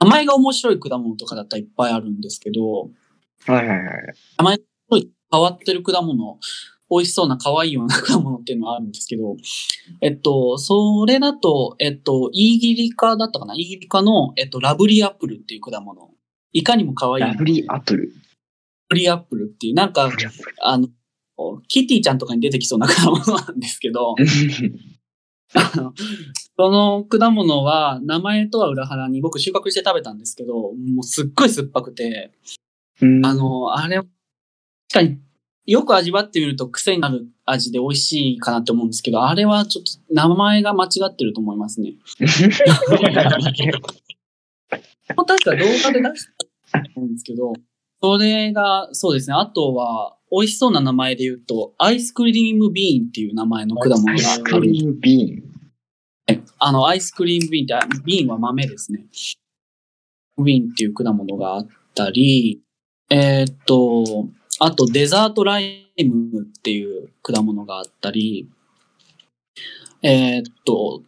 Speaker 3: 名前が面白い果物とかだったらいっぱいあるんですけど、
Speaker 2: はいはいはい。
Speaker 3: 変わってる果物、美味しそうな可愛いような果物っていうのはあるんですけど、えっと、それだと、えっと、イーギリカだったかな？イーギリカの、えっと、ラブリーアップルっていう果物。いかにも可愛い。
Speaker 2: ラブリーアップル。
Speaker 3: ラブリーアップルっていう、なんか、あの、キティちゃんとかに出てきそうな果物なんですけど、その果物は名前とは裏腹に僕収穫して食べたんですけど、もうすっごい酸っぱくて、
Speaker 2: うん
Speaker 3: あの、あれ、確かによく味わってみると癖になる味で美味しいかなって思うんですけど、あれはちょっと名前が間違ってると思いますね。確か動画で出したと思うんですけど、それが、そうですね。あとは、美味しそうな名前で言うと、アイスクリームビーンっていう名前の果物が
Speaker 2: アイス
Speaker 3: ある。
Speaker 2: クリームビーン。
Speaker 3: あの、アイスクリームビーンって、ビーンは豆ですね。ビーンっていう果物があったり、えーっと、あとデザートライムっていう果物があったり、えーっと、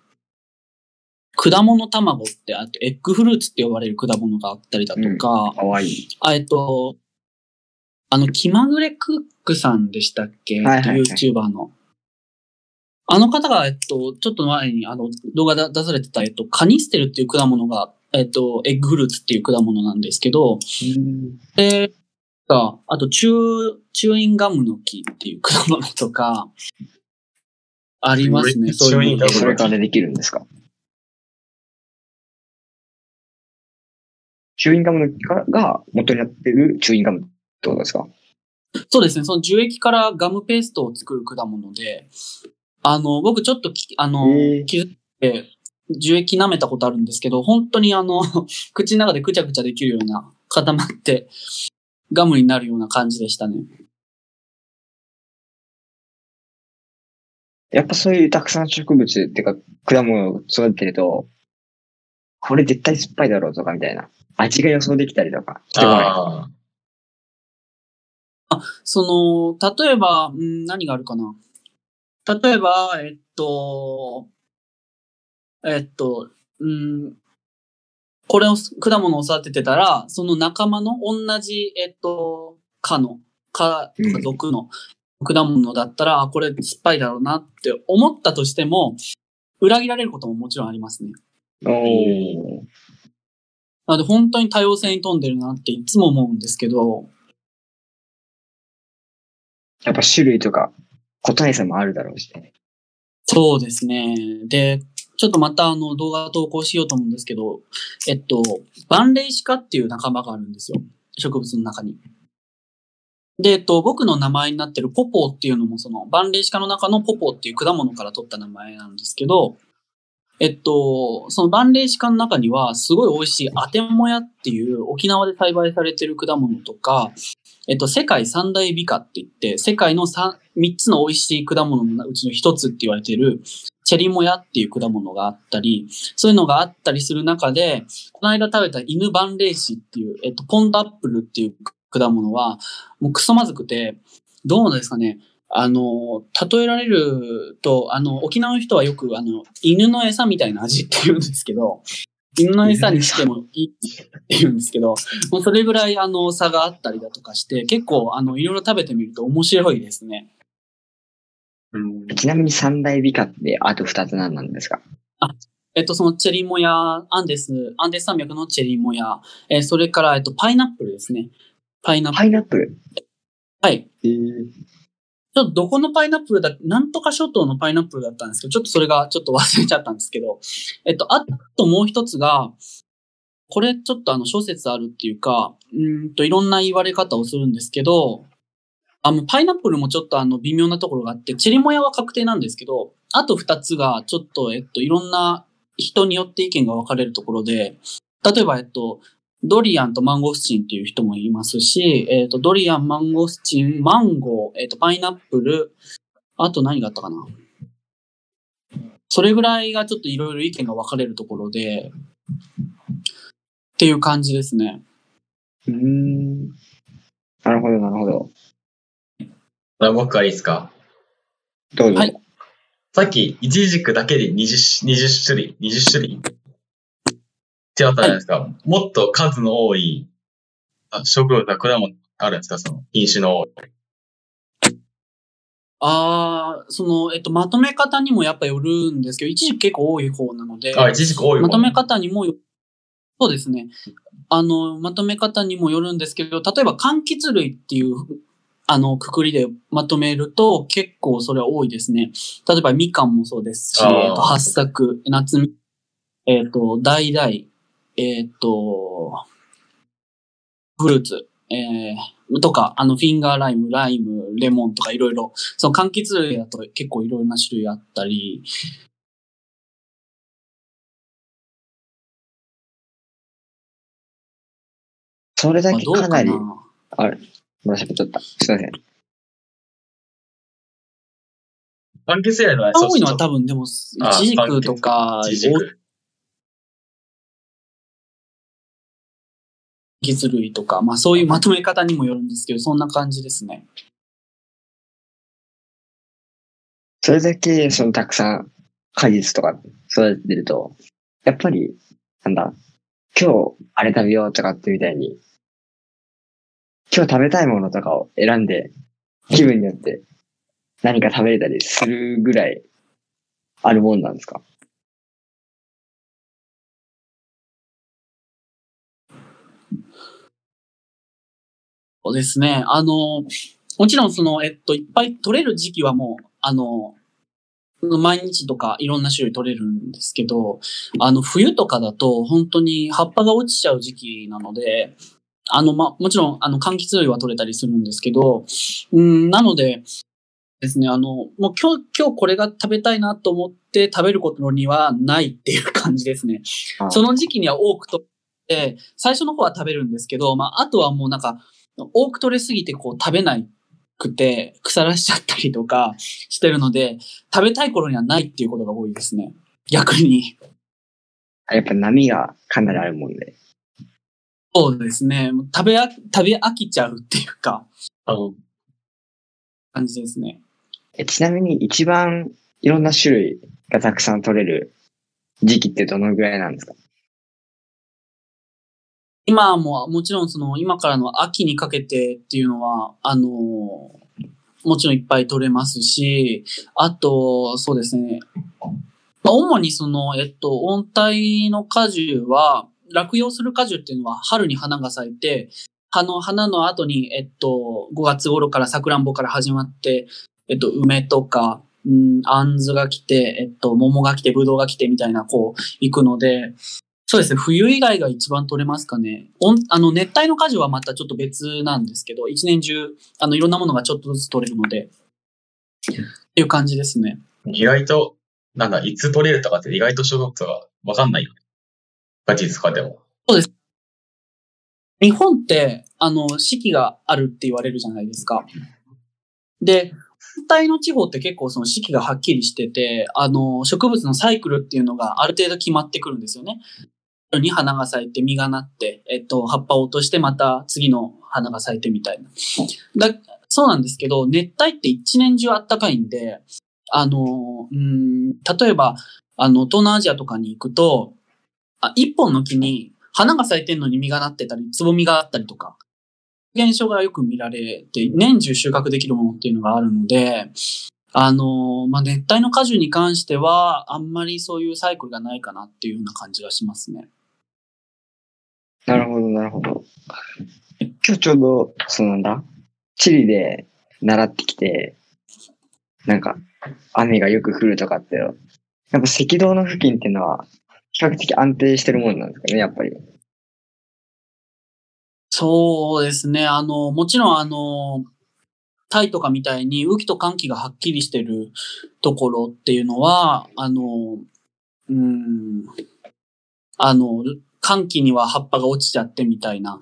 Speaker 3: 果物卵って、あとエッグフルーツって呼ばれる果物があったりだとか、
Speaker 2: かわいい。
Speaker 3: あえっと、あの、気まぐれクックさんでしたっけ、
Speaker 2: はいはいはい
Speaker 3: ?YouTuber の。あの方が、えっと、ちょっと前にあの動画で出されてた、えっと、カニステルっていう果物がえっと、エッグフルーツっていう果物なんですけど、で、か、あと、チュー、チューインガムの木っていう果物とか、ありますね。そういうの
Speaker 1: チューインガム
Speaker 2: それからできるんですか？チューインガムの木からが元になってるチューインガムってことですか？
Speaker 3: そうですね。その樹液からガムペーストを作る果物で、あの、僕ちょっとき、あの気づいて、樹液舐めたことあるんですけど、本当にあの、口の中でくちゃくちゃできるような、固まって、ガムになるような感じでしたね。
Speaker 2: やっぱそういうたくさん植物っていうか果物を育ててると、これ絶対酸っぱいだろうとかみたいな。味が予想できたりとかしてこない。
Speaker 1: ああ。
Speaker 3: その、例えば、ん何があるかな。例えば、えっと、えっと、んこれを、果物を育ててたら、その仲間の同じ、えっと、科の、科とか属の果物だったら、あこれ酸っぱいだろうなって思ったとしても、裏切られることももちろんありますね。
Speaker 2: おー
Speaker 3: なので本当に多様性に富んでるなっていつも思うんですけど、
Speaker 2: やっぱ種類とか個体差もあるだろうしね。
Speaker 3: そうですね。で、ちょっとまたあの動画投稿しようと思うんですけど、えっと、バンレイシカっていう仲間があるんですよ。植物の中に。で、えっと、僕の名前になってるポポーっていうのもそのバンレイシカの中のポポーっていう果物から取った名前なんですけど、えっと、そのバンレイシカの中にはすごい美味しいアテモヤっていう沖縄で栽培されてる果物とか、えっと、世界三大美化って言って、世界の三三つの美味しい果物のうちの一つって言われてる、チェリモヤっていう果物があったり、そういうのがあったりする中で、この間食べた犬バンレイシっていう、えっと、ポンドアップルっていう果物は、もうクソまずくて、どうなんですかね。あの、例えられると、あの、沖縄の人はよく、あの、犬の餌みたいな味って言うんですけど、犬の餌にしてもいいって言うんですけど、もうそれぐらい、あの、差があったりだとかして、結構、あの、いろいろ食べてみると面白いですね。
Speaker 1: うん。
Speaker 2: ちなみに三大美化ってあと二つ何なんですか？
Speaker 3: えっと、そのチェリモヤ、アンデス、アンデス山脈のチェリモヤ、えーそれから、えっと、パイナップルですね。パイナップル。
Speaker 2: パイナップル？
Speaker 3: はい。
Speaker 2: えー、
Speaker 3: ちょっとどこのパイナップルだ、なんとか諸島のパイナップルだったんですけど、ちょっとそれがちょっと忘れちゃったんですけど、えっと、あともう一つが、これちょっとあの諸説あるっていうか、うんといろんな言われ方をするんですけど、あの、パイナップルもちょっとあの微妙なところがあって、チェリモヤは確定なんですけど、あと二つがちょっと、えっと、いろんな人によって意見が分かれるところで、例えば、えっと、ドリアンとマンゴスチンっていう人もいますし、えっ、と、ドリアン、マンゴスチン、マンゴー、えっ、と、パイナップル、あと何があったかなそれぐらいがちょっといろいろ意見が分かれるところで、っていう感じですね。
Speaker 2: うーん。なるほど、なるほど。
Speaker 1: あ僕からいいですか？
Speaker 2: どうぞ。
Speaker 3: はい
Speaker 1: さっき、イチジクだけで20、20種類 ?20 種類ってあったじゃないですか。もっと数の多いあ植物や果物あるんですか？その品種の多い。
Speaker 3: あー、その、えっ、と、まとめ方にもやっぱよるんですけど、一時結構多い方なので、
Speaker 1: あ、イチジク多い方
Speaker 3: まとめ方にもよ、そうですね。あの、まとめ方にもよるんですけど、例えば柑橘類っていう、あの、くくりでまとめると結構それは多いですね。例えばみかんもそうですし、えっと、八作、夏み、えっと、橙、えっと、フルーツ、えー、とか、あの、フィンガーライム、ライム、レモンとかいろいろ、その柑橘類だと結構いろいろな種類あったり、
Speaker 2: それだけ
Speaker 3: かな
Speaker 2: り、あれ、紫取った。すいません。
Speaker 1: 柑橘類のは
Speaker 3: 多いのは
Speaker 1: 分、
Speaker 3: 多分でも、イ
Speaker 1: あ
Speaker 3: チジクとか、
Speaker 1: イチジク。
Speaker 3: 柑橘類とか、まあそういうまとめ方にもよるんですけど、そんな感じですね。
Speaker 2: それだけ、そのたくさん果実とか育ててると、やっぱり、なんだ、今日あれ食べようとかってみたいに、今日食べたいものとかを選んで、気分によって何か食べれたりするぐらいあるもんなんですか？
Speaker 3: そうですね。あの、もちろんその、えっと、いっぱい取れる時期はもう、あの、毎日とかいろんな種類取れるんですけど、あの、冬とかだと本当に葉っぱが落ちちゃう時期なので、あの、ま、もちろん、あの、柑橘類は取れたりするんですけど、うん、なので、ですね、あの、もう今日、今日これが食べたいなと思って食べることにはないっていう感じですね。
Speaker 2: あ
Speaker 3: その時期には多く取って、最初の方は食べるんですけど、まあ、あとはもうなんか、多く取れすぎてこう食べないくて、腐らしちゃったりとかしてるので、食べたい頃にはないっていうことが多いですね。逆に。
Speaker 2: やっぱ波がかなりあるもんで。
Speaker 3: そうですね。食べ、食べ飽きちゃうっていうか、
Speaker 1: あの、
Speaker 3: 感じですね。
Speaker 2: えちなみに一番いろんな種類がたくさん取れる時期ってどのぐらいなんですか
Speaker 3: 今も、もちろんその、今からの秋にかけてっていうのは、あの、もちろんいっぱい取れますし、あと、そうですね。まあ、主にその、えっと、温帯の果樹は、落葉する果樹っていうのは春に花が咲いて、あの花の後に、えっと、5月頃からさくらんぼから始まって、えっと、梅とか、うん、あんずが来て、えっと、桃が来て、ぶどうが来てみたいな、こう、行くので、そうですね。冬以外が一番取れますかね。温あの、熱帯の果樹はまたちょっと別なんですけど、一年中、あの、いろんなものがちょっとずつ取れるので、っていう感じですね。
Speaker 1: 意外と、なんだ、いつ取れるとかって意外と小学生はわかんないよね。ガチとかでも。
Speaker 3: 日本って、あの、四季があるって言われるじゃないですか。で、温帯の地方って結構その四季がはっきりしてて、あの、植物のサイクルっていうのがある程度決まってくるんですよね。に花が咲いて実がなって、えっと、葉っぱを落としてまた次の花が咲いてみたいな。だそうなんですけど、熱帯って一年中暖かいんで、あの、うん、例えば、あの、東南アジアとかに行くと、あ一本の木に花が咲いてんのに実がなってたり、つぼみがあったりとか、現象がよく見られて、年中収穫できるものっていうのがあるので、あの、まあ、熱帯の果樹に関しては、あんまりそういうサイクルがないかなっていうような感じがしますね。
Speaker 2: なるほど、なるほど。今日ちょうど、そうなんだ？チリで習ってきて、なんか、雨がよく降るとかって、やっぱ赤道の付近っていうのは、比較的安定してるもんなんですかね、やっぱり。
Speaker 3: そうですね。あの、もちろんあの、タイとかみたいに雨季と寒気がはっきりしてるところっていうのは、あの、うん、あの、寒気には葉っぱが落ちちゃってみたいな。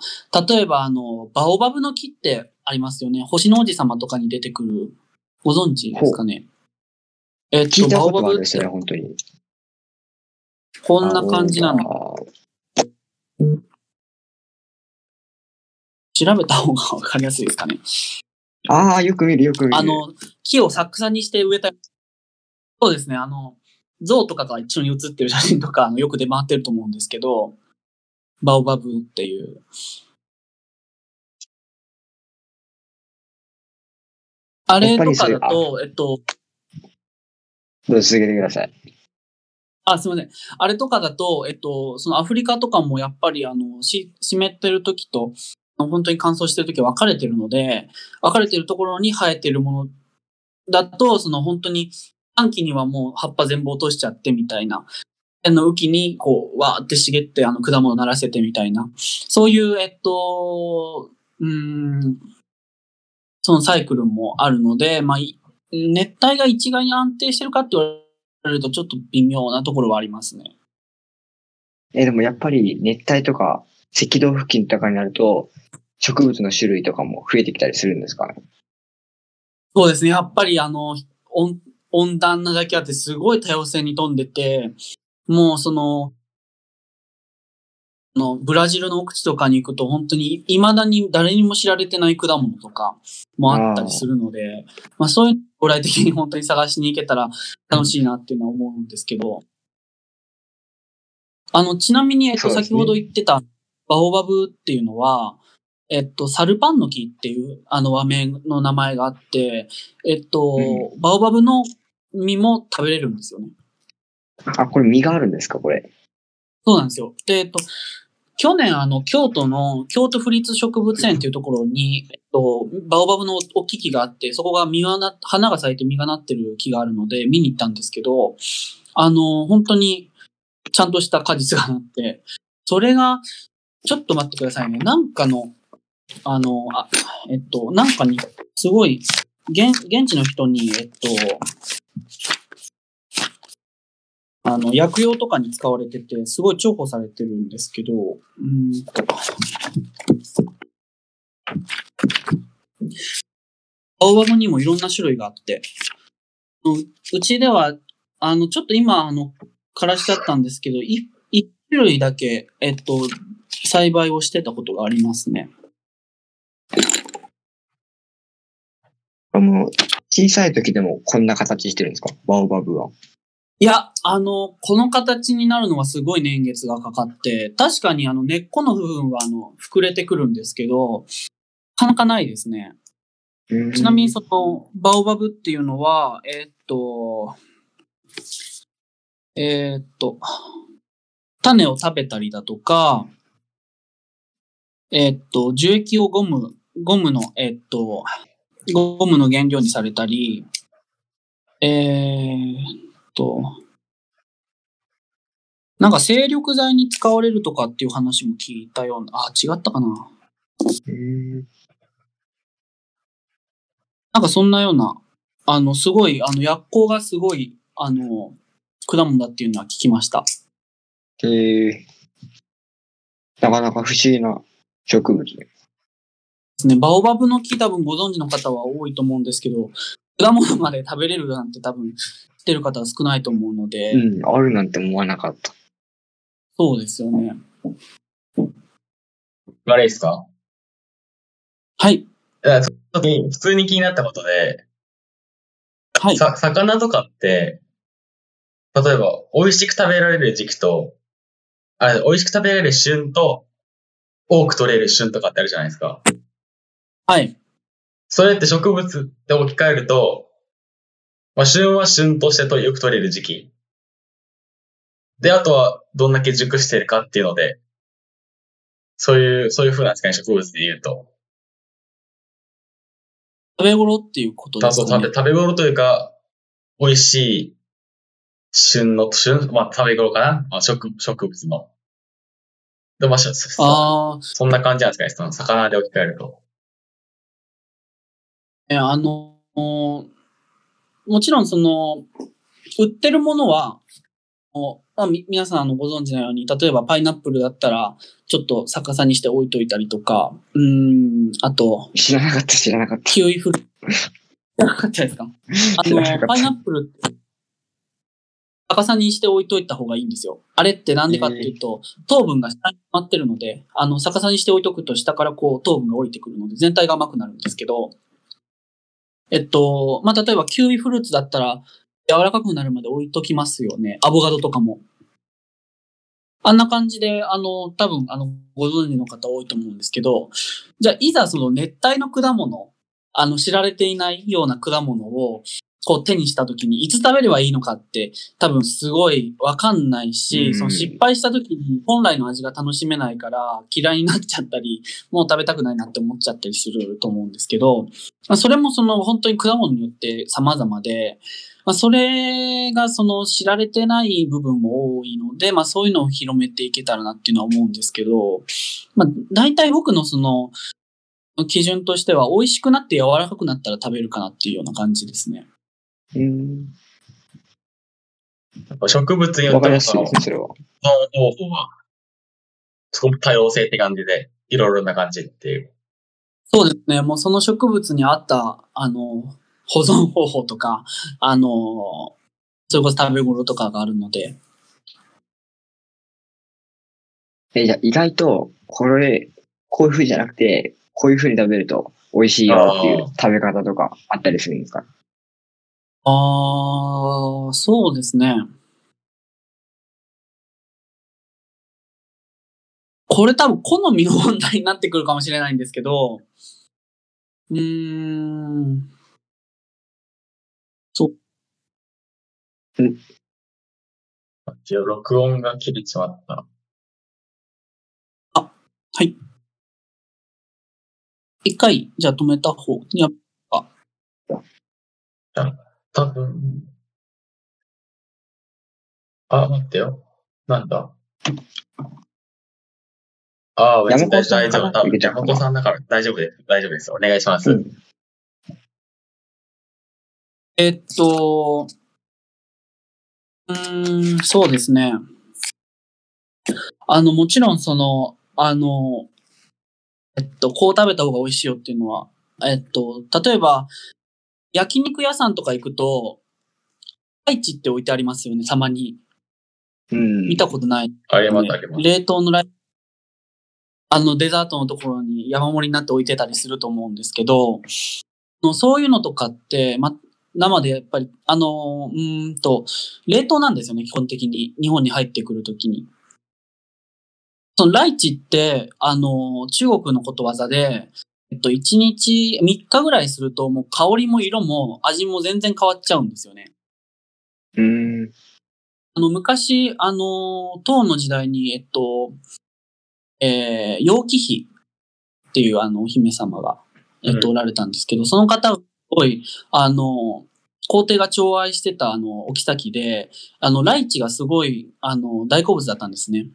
Speaker 3: 例えばあの、バオバブの木ってありますよね。星の王子様とかに出てくる。ご存知ですかね？えっと、
Speaker 2: 聞いたこと
Speaker 3: バオバブって
Speaker 2: があるですね、本当に。
Speaker 3: こんな感じなの。
Speaker 2: の。
Speaker 3: 調べた方がわかりやすいですかね？
Speaker 2: ああ、よく見る、よく見る。
Speaker 3: あの、木をサクサにして植えた。そうですね、あの、象とかが一緒に写ってる写真とか、よく出回ってると思うんですけど、バオバブっていう。あれとかだと、えっと、
Speaker 2: どうぞ続けてください。
Speaker 3: あ、すみません。あれとかだと、えっと、そのアフリカとかもやっぱりあの、し、湿ってる時と、本当に乾燥してる時は分かれてるので、分かれてるところに生えてるものだと、その本当に寒気にはもう葉っぱ全部落としちゃってみたいな。あの、雨季にこう、わーって茂って、あの、果物ならせてみたいな。そういう、えっと、うーん、そのサイクルもあるので、まあ、い熱帯が一概に安定してるかって言われるとちょっと微妙なところはありますね。
Speaker 2: え、でもやっぱり熱帯とか赤道付近とかになると、植物の種類とかも増えてきたりするんですかね？
Speaker 3: そうですね。やっぱりあの、温温暖なだけあってすごい多様性に富んでて、もうその、あのブラジルの奥地とかに行くと本当に未だに誰にも知られてない果物とかもあったりするので、まあそういうの将来的に本当に探しに行けたら楽しいなっていうのは思うんですけど、あの、ちなみに、えっと、先ほど言ってたバオバブっていうのは、えっと、サルパンの木っていう、あの和名の名前があって、えっと、
Speaker 2: う
Speaker 3: バオバブの実も食べれるんですよね。
Speaker 2: あ、これ実があるんですか、これ。
Speaker 3: そうなんですよ。で、えっと、去年、あの、京都の、京都府立植物園っていうところに、えっと、バオバブの大きい木があって、そこが実がな、花が咲いて実がなってる木があるので、見に行ったんですけど、あの、本当に、ちゃんとした果実がなって、それが、ちょっと待ってくださいね。なんかの、あの、あ、えっと、なんかに、すごい、現、現地の人に、えっと、あの、薬用とかに使われてて、すごい重宝されてるんですけど、うんと。青バブにもいろんな種類があって、うちでは、あの、ちょっと今、あの、枯らしちゃったんですけど、い一種類だけ、えっと、栽培をしてたことがありますね。
Speaker 2: あの、小さい時でもこんな形してるんですか？バオバブは。
Speaker 3: いや、あの、この形になるのはすごい年月がかかって、確かにあの根っこの部分はあの膨れてくるんですけど、なかなかないですね。ちなみにその、バオバブっていうのは、えーっと、えーっと、種を食べたりだとか、えーっと、樹液をゴム、ゴムの、えーっと、ゴムの原料にされたり、えーっと、なんか精力剤に使われるとかっていう話も聞いたような、あ、違ったかな。
Speaker 2: うん
Speaker 3: なんかそんなような、あの、すごい、あの、薬効がすごい、あの、果物だっていうのは聞きました。
Speaker 2: えー、なかなか不思議な植物ね。
Speaker 3: ですね。バオバブの木多分ご存知の方は多いと思うんですけど、果物まで食べれるなんて多分知ってる方は少ないと思うので、
Speaker 2: うん、あるなんて思わなかった。
Speaker 3: そうですよね。
Speaker 1: 悪いですか？
Speaker 3: はい。
Speaker 1: 普通に気になったことで、
Speaker 3: はい。
Speaker 1: さ、魚とかって、例えば、美味しく食べられる時期と、あ、美味しく食べられる旬と、多く取れる旬とかってあるじゃないですか。
Speaker 3: はい。
Speaker 1: それって植物で置き換えると、まあ、旬は旬としてとよく取れる時期。で、あとは、どんだけ熟してるかっていうので、そういう、そういう風なんですかね、植物で言うと。
Speaker 3: 食べ頃っていうことですかね？
Speaker 1: 食べ、。頃というか、美味しい旬の、旬、まあ食べ頃かな、まあ、植植物の。で、まあ、しそ
Speaker 3: ああ、
Speaker 1: そんな感じなんですかね、その魚で置き換えると。
Speaker 3: え、あの、もちろんその、売ってるものは、おまあ、み皆さんあのご存知のように、例えばパイナップルだったら、ちょっと逆さにして置いといたりとか、うーん、あと、
Speaker 2: 知らなかった、知らなかった。
Speaker 3: キウイフル。知らなかったですか？あのパイナップルって、逆さにして置いといた方がいいんですよ。あれってなんでかっていうと、糖分が下に溜まってるので、あの、逆さにして置いとくと下からこう糖分が降りてくるので、全体が甘くなるんですけど、えっと、まあ、例えばキウイフルーツだったら、柔らかくなるまで置いときますよね。アボガドとかも。あんな感じで、あの、多分、あの、ご存知の方多いと思うんですけど、じゃあ、いざその熱帯の果物、あの、知られていないような果物を、こう手にした時に、いつ食べればいいのかって、多分すごいわかんないし、
Speaker 2: うん
Speaker 3: その失敗した時に本来の味が楽しめないから嫌いになっちゃったり、もう食べたくないなって思っちゃったりすると思うんですけど、まあ、それもその本当に果物によって様々で、まあ、それがその知られてない部分も多いので、まあそういうのを広めていけたらなっていうのは思うんですけど、まあ大体僕のその基準としては美味しくなって柔らかくなったら食べるかなっていうような感じですね。
Speaker 2: うん。
Speaker 1: やっぱ植物によ
Speaker 2: わ
Speaker 1: ってもその方法は、すごく多様性って感じで、いろいろな感じっていう。
Speaker 3: そうですね。もうその植物に合った、あの、保存方法とか、あの、それこそ食べ頃とかがあるので、
Speaker 2: え、じゃあ意外と、これ、こういう風じゃなくて、こういう風に食べると美味しいよっていう食べ方とかあったりするんですか
Speaker 3: ああ、そうですね。これ多分好みの問題になってくるかもしれないんですけど、うーん。
Speaker 1: 一応録音が切れちまった。
Speaker 3: はい。一回、じゃあ止めた方にや、
Speaker 1: 多分。あ、待ってよ。なんだ？ああ、別に大丈夫。多分さんだから大丈夫です。大丈夫です。お願いします。
Speaker 2: うん
Speaker 3: えっと、うーん、そうですね。あの、もちろんその、あの、えっと、こう食べた方が美味しいよっていうのは、えっと、例えば、焼肉屋さんとか行くと、ライチって置いてありますよね、たまに。
Speaker 2: うん。
Speaker 3: 見たことない。
Speaker 1: あります、あります。
Speaker 3: 冷凍のライあの、デザートのところに山盛りになって置いてたりすると思うんですけど、のそういうのとかって、ま、生でやっぱり、あの、うーんと、冷凍なんですよね、基本的に。日本に入ってくるときに。そのライチって、あの、中国のことわざで、えっと、1日、3日ぐらいすると、もう香りも色も味も全然変わっちゃうんですよね。
Speaker 2: うん。
Speaker 3: あの、昔、あの、唐の時代に、えっと、えー、楊貴妃っていうあの、お姫様が、えっと、
Speaker 1: う
Speaker 3: おられたんですけど、その方がすごい、あの、皇帝が寵愛してた、あの、お妃で、あの、ライチがすごい、あの、大好物だったんですね。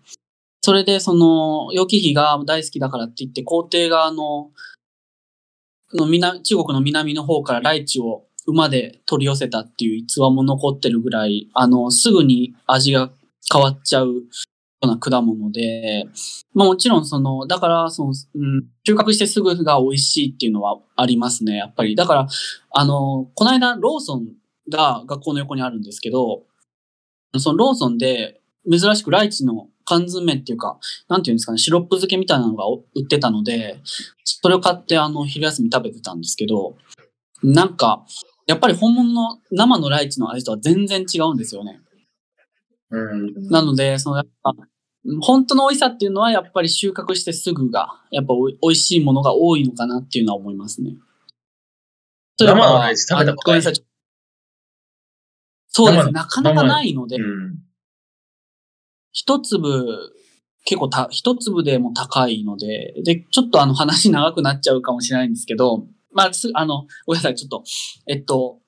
Speaker 3: それで、その、楊貴妃が大好きだからって言って、皇帝が、あの、の南中国の南の方からライチを馬で取り寄せたっていう逸話も残ってるぐらい、あの、すぐに味が変わっちゃうような果物で、まあもちろんその、だから、その、うん、収穫してすぐが美味しいっていうのはありますね、やっぱり。だから、あの、この間、ローソンが学校の横にあるんですけど、そのローソンで珍しくライチの缶詰っていうか、なんていうんですかね、シロップ漬けみたいなのが売ってたので、それを買ってあの、昼休み食べてたんですけど、なんか、やっぱり本物の生のライチの味とは全然違うんですよね。
Speaker 1: うん。
Speaker 3: なので、そのやっぱ、本当の美味しさっていうのはやっぱり収穫してすぐが、やっぱおい美味しいものが多いのかなっていうのは思いますね。
Speaker 1: 生のライチ食べたことない。
Speaker 3: そうです。なかなかないので、
Speaker 1: うん。
Speaker 3: 一粒、結構た、一粒でも高いので、で、ちょっとあの話長くなっちゃうかもしれないんですけど、まあ、す、あの、ごめんなさい、ちょっと、えっと、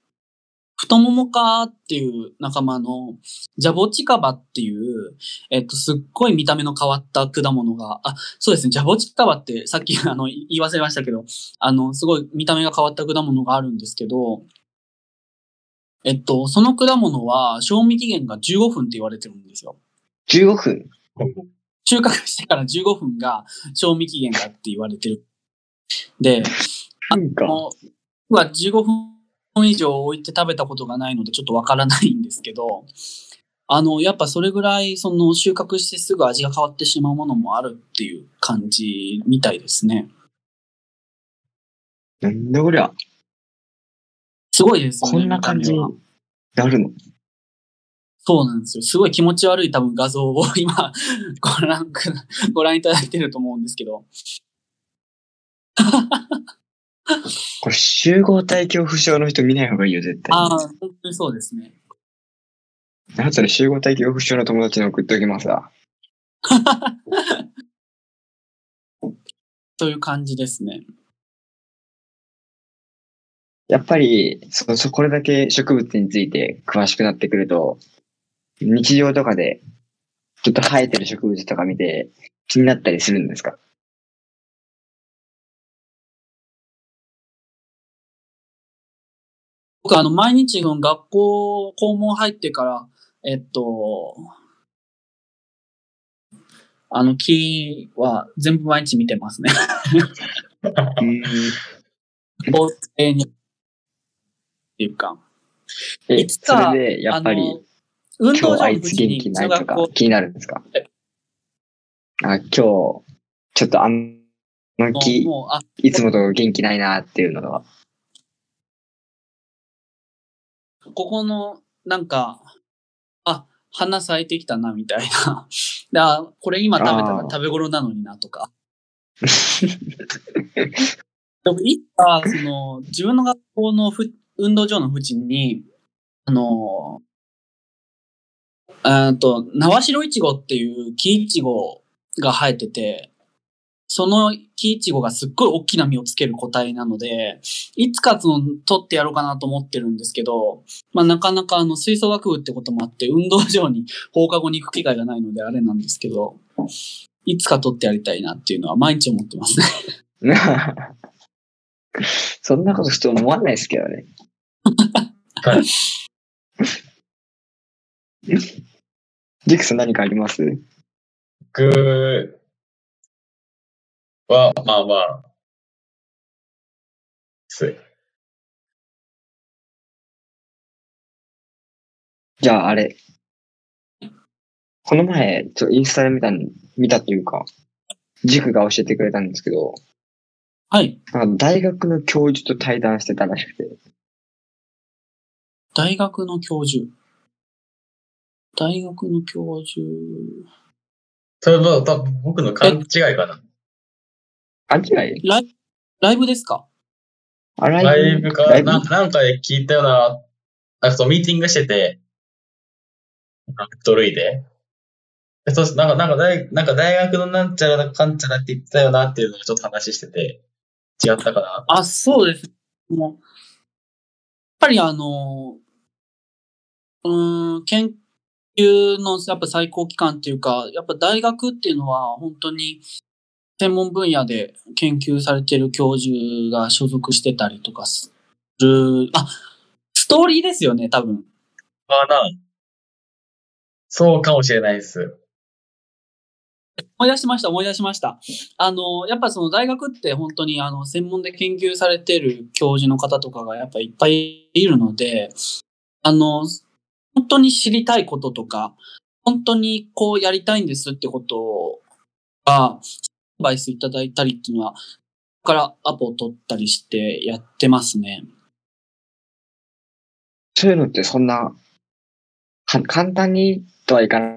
Speaker 3: 太ももかっていう仲間の、ジャボチカバっていう、えっと、すっごい見た目の変わった果物が、あ、そうですね、ジャボチカバってさっきあの、言い忘れましたけど、あの、すごい見た目が変わった果物があるんですけど、えっと、その果物は、賞味期限が15分って言われてるんですよ。
Speaker 2: 15分。
Speaker 3: 収穫してから15分が賞味期限だって言われてる。で、
Speaker 2: なんか、
Speaker 3: もう、僕は15分以上置いて食べたことがないのでちょっとわからないんですけど、あの、やっぱそれぐらい、その収穫してすぐ味が変わってしまうものもあるっていう感じみたいですね。
Speaker 2: なんだこりゃ。
Speaker 3: すごいですよね。
Speaker 2: こんな感じになるの？
Speaker 3: そうなんですよ。すごい気持ち悪い多分画像を今 ご覧く、ご覧いただいてると思うんですけど。
Speaker 2: これ集合体恐怖症の人見ない方がいいよ、絶対
Speaker 3: ああ、本当にそうですね。
Speaker 2: なんそれ集合体恐怖症の友達に送っておきますわ。
Speaker 3: そういう感じですね。
Speaker 2: やっぱり、そ、そ、これだけ植物について詳しくなってくると、日常とかで、ちょっと生えてる植物とか見て気になったりするんですか？
Speaker 3: 僕、あの、毎日の学校、校門入ってから、えっと、あの、木は全部毎日見てますね。
Speaker 2: うん。
Speaker 3: 校庭に。っていうか。
Speaker 2: え、
Speaker 3: いつか
Speaker 2: それで、やっぱり、
Speaker 3: 運動場
Speaker 2: あいつ元気ないとか気になるんですか？
Speaker 3: え
Speaker 2: あ、今日、ちょっとあんま
Speaker 3: の
Speaker 2: き、いつもと元気ないなっていうのは？
Speaker 3: ここの、なんか、あ、花咲いてきたな、みたいな。で あ、これ今食べたら食べ頃なのにな、とか。でも、いつか、その、自分の学校のふ運動場の縁に、あの、あーと、縄白いちごっていう木いちごが生えてて、その木イチゴがすっごい大きな実をつける個体なので、いつかその取ってやろうかなと思ってるんですけど、まあなかなかあの吹奏楽部ってこともあって、運動場に放課後に行く機会がないのであれなんですけど、いつか取ってやりたいなっていうのは毎日思ってますね。
Speaker 2: そんなこと普通思わないですけどね。
Speaker 1: はい。
Speaker 2: ジクさん何かあります？
Speaker 1: 僕は、まあまあ、す。
Speaker 2: じゃああれ。この前、ちょインスタで見たん、見たというか、塾が教えてくれたんですけど、
Speaker 3: はい。
Speaker 2: なんか大学の教授と対談してたらしくて、
Speaker 3: 大学の教授。大学の教授。
Speaker 1: それは多分僕の勘違いかな。
Speaker 2: あ、違い？
Speaker 3: ライライブですか？
Speaker 2: あラ
Speaker 1: ライブか
Speaker 2: ライブ？
Speaker 1: な、なんかで聞いたような、なんかそう、ミーティングしてて、なんかドルイで。でそうなんか、なんか大、なんか大学のなんちゃらかんちゃらって言ってたよなっていうのをちょっと話してて、違ったかな？
Speaker 3: あ、そうです。もう、やっぱりあの、うーん、研究のやっぱ最高機関っていうか、やっぱ大学っていうのは本当に専門分野で研究されてる教授が所属してたりとかする、あ、ストーリーですよね、多分。
Speaker 1: かな。そうかもしれないです。
Speaker 3: 思い出しました、思い出しました。あの、やっぱその大学って本当にあの、専門で研究されてる教授の方とかがやっぱいっぱいいるので、あの、本当に知りたいこととか、本当にこうやりたいんですってことが、アドバイスいただいたりっていうのは、ここからアポを取ったりしてやってますね。
Speaker 2: そういうのってそんな、は簡単にとはいかな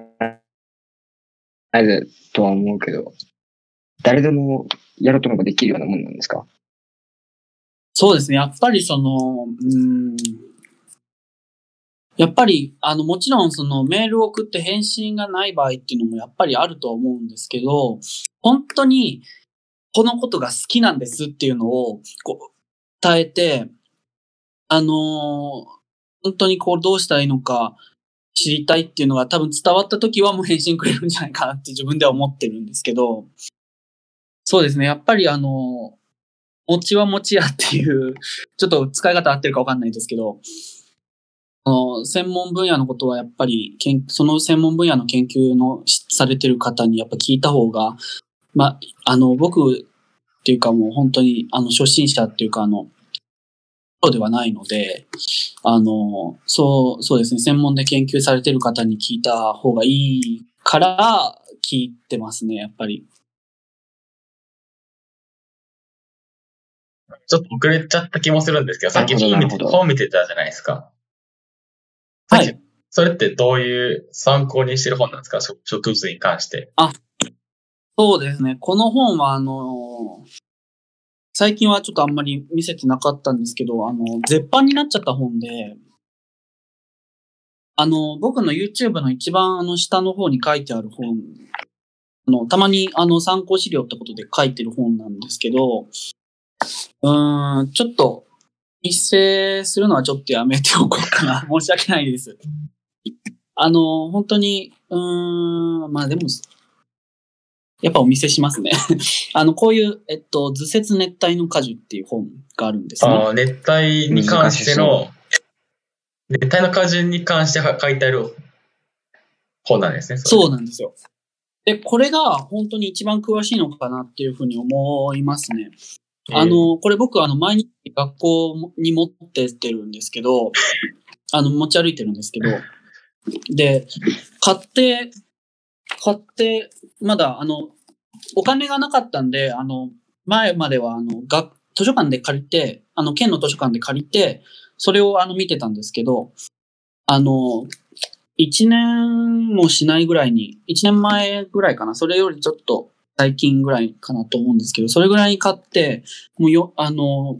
Speaker 2: いとは思うけど、誰でもやろうとできるようなもんなんですか？
Speaker 3: そうですね。やっぱりその、うーん、やっぱり、あの、もちろんそのメールを送って返信がない場合っていうのもやっぱりあるとは思うんですけど、本当にこのことが好きなんですっていうのを、こう、伝えて、あの本当にこうどうしたらいいのか知りたいっていうのが多分伝わった時はもう返信くれるんじゃないかなって自分では思ってるんですけど、そうですね。やっぱりあの、餅は餅屋っていう、ちょっと使い方合ってるかわかんないですけど、の専門分野のことはやっぱりその専門分野の研究のしされてる方にやっぱ聞いた方が、まあ、あの、僕っていうかもう本当に、あの、初心者っていうか、あの、そうではないので、あの、そう、そうですね、専門で研究されてる方に聞いた方がいいから聞いてますね、やっぱり。
Speaker 1: ちょっと遅れちゃった気もするんですけど、さっき本見てたじゃないですか。
Speaker 3: はい。
Speaker 1: それってどういう参考にしてる本なんですか？植植物に関して。
Speaker 3: そうですね。この本は、あの最近はちょっとあんまり見せてなかったんですけど、あの、絶版になっちゃった本で、あの、僕の YouTube の一番あの下の方に書いてある本、あの、たまにあの参考資料ってことで書いてる本なんですけど、うーん、ちょっと、一斉するのはちょっとやめておこうかな。申し訳ないです。あの、本当に、うーん、まあでも、やっぱお見せしますね。あの、こういう、えっと、図説熱帯の果樹っていう本があるんですね。
Speaker 1: あー熱帯に関しての、熱帯の果樹に関しては書いてある本なんですね。
Speaker 3: そうなんですよ。で、これが本当に一番詳しいのかなっていうふうに思いますね。
Speaker 1: えー
Speaker 3: あの、これ僕、あの、毎日学校に持ってってるんですけど、あの、持ち歩いてるんですけど、で、買って、買って、まだ、あの、お金がなかったんで、あの、前までは、あの、学、図書館で借りて、あの、県の図書館で借りて、それを、あの、見てたんですけど、あの、一年もしないぐらいに、一年前ぐらいかな、それよりちょっと最近ぐらいかなと思うんですけど、それぐらいに買って、もうよ、あの、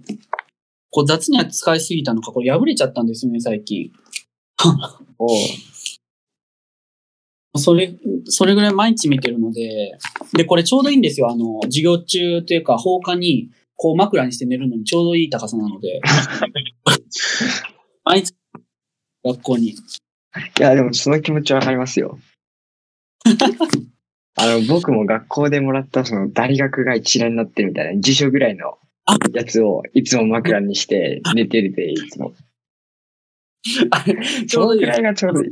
Speaker 3: こう雑に扱いすぎたのか、これ破れちゃったんですよね、最近。
Speaker 2: おう
Speaker 3: それ、それぐらい毎日見てるので、で、これちょうどいいんですよ。あの、授業中というか放課に、こう枕にして寝るのにちょうどいい高さなので、毎日、学校に。
Speaker 2: いや、でもその気持ちわかりますよ。あの、僕も学校でもらったその大学が一覧になってるみたいな辞書ぐらいのやつをいつも枕にして寝てるで、いつも。
Speaker 3: あ
Speaker 2: そ
Speaker 3: ょうどい
Speaker 2: らいがちょうどいい。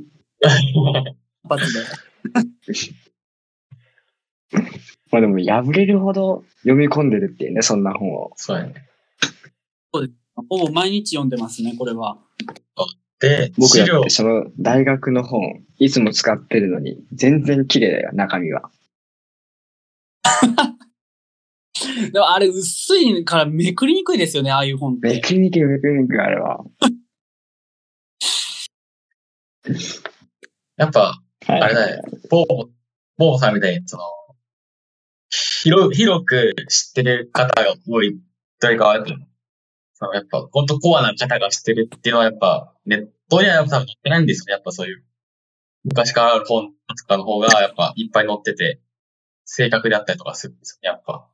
Speaker 2: まあでも破れるほど読み込んでるっていうね、そんな本を。
Speaker 1: そうやね。
Speaker 3: ほぼ毎日読んでますね、これは。
Speaker 1: で、資料
Speaker 2: 僕だって、その大学の本、いつも使ってるのに、全然綺麗だよ、中身は。
Speaker 3: でもあれ薄いからめくりにくいですよね、ああいう本って。
Speaker 2: めくりにくいめくりにくいあれは。
Speaker 1: やっぱ、
Speaker 2: はい
Speaker 1: あれだね、ボーボ、ボーボさんみたいに、その、広、広く知ってる方が多い、というか、そのやっぱ、本当コアな方が知ってるっていうのはやっぱ、ネットにはやっぱ多分載ってないんですよね。やっぱそういう、昔からある本とかの方がやっぱいっぱい載ってて、正確であったりとかするんですよね、やっぱ。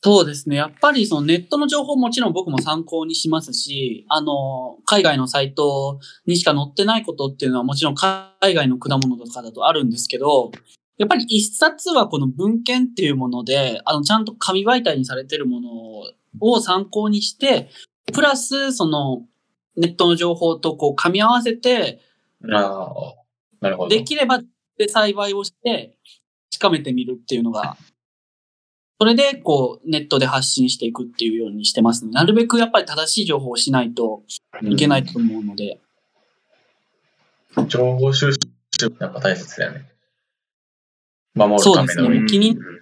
Speaker 3: そうですね。やっぱりそのネットの情報もちろん僕も参考にしますし、あの、海外のサイトにしか載ってないことっていうのはもちろん海外の果物とかだとあるんですけど、やっぱり一冊はこの文献っていうもので、あの、ちゃんと紙媒体にされてるものを参考にして、プラスそのネットの情報とこう噛み合わせて、
Speaker 1: ああ、なるほど。
Speaker 3: できればで栽培をして、近めてみるっていうのが、それで、こう、ネットで発信していくっていうようにしてますね。なるべくやっぱり正しい情報をしないといけないと思うので。
Speaker 1: 情報収集、やっぱ大切だよね。守るための。
Speaker 3: そうですね気に
Speaker 1: うん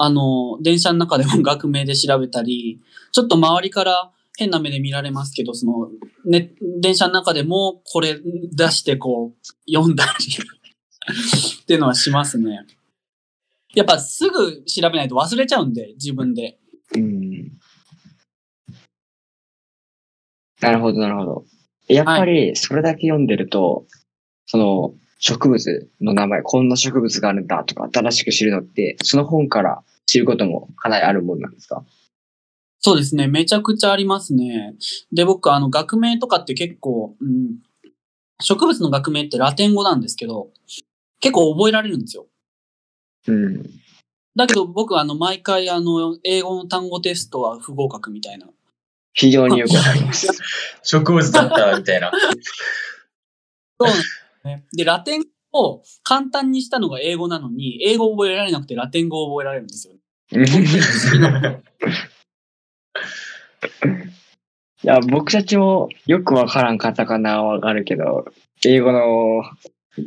Speaker 3: あの、電車の中でも学名で調べたり、ちょっと周りから変な目で見られますけど、その、ね、電車の中でもこれ出してこう、読んだりっていうのはしますね。やっぱすぐ調べないと忘れちゃうんで、自分で。
Speaker 2: うん。なるほど、なるほど。やっぱり、それだけ読んでると、その、植物の名前、こんな植物があるんだとか、新しく知るのって、その本から知ることもかなりあるもんなんですか？
Speaker 3: そうですね。めちゃくちゃありますね。で、僕、あの、学名とかって結構、うん、植物の学名ってラテン語なんですけど、結構覚えられるんですよ。
Speaker 2: うん。
Speaker 3: だけど僕、あの、毎回、あの、英語の単語テストは不合格みたいな。
Speaker 2: 非常によくわかります。
Speaker 1: 植物だったら、みたいな。
Speaker 3: そうなんですね。で、ラテン語を簡単にしたのが英語なのに、英語を覚えられなくてラテン語を覚えられるんですよ。
Speaker 2: いや、僕たちもよくわからんカタカナはわかるけど、英語の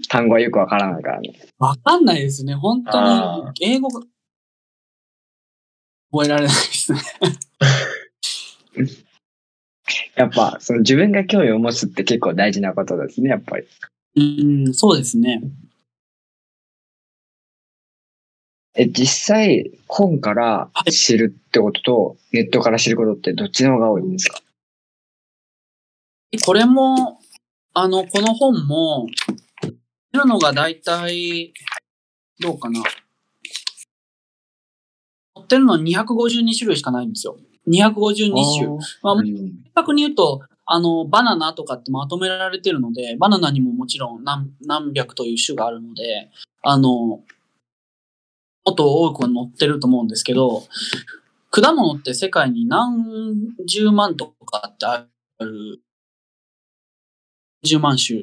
Speaker 2: 単語はよくわからないからね。
Speaker 3: わかんないですね。本当
Speaker 1: あ
Speaker 3: に、英語が、覚えられないですね。
Speaker 2: やっぱ、その自分が興味を持つって結構大事なことですね、やっぱり。
Speaker 3: うん、そうですね。
Speaker 2: え、実際、本から知るってことと、ネットから知ることってどっちの方が多いんですか？
Speaker 3: これも、あの、この本も、見るのがだいたい、どうかな。載ってるのは252種類しかないんですよ。252種。まあ、
Speaker 2: うん
Speaker 3: 正確に言うと、あの、バナナとかってまとめられてるので、バナナにももちろん何何百という種があるので、あの、もっと多くは載ってると思うんですけど、果物って世界に何十万とかってある、10万種。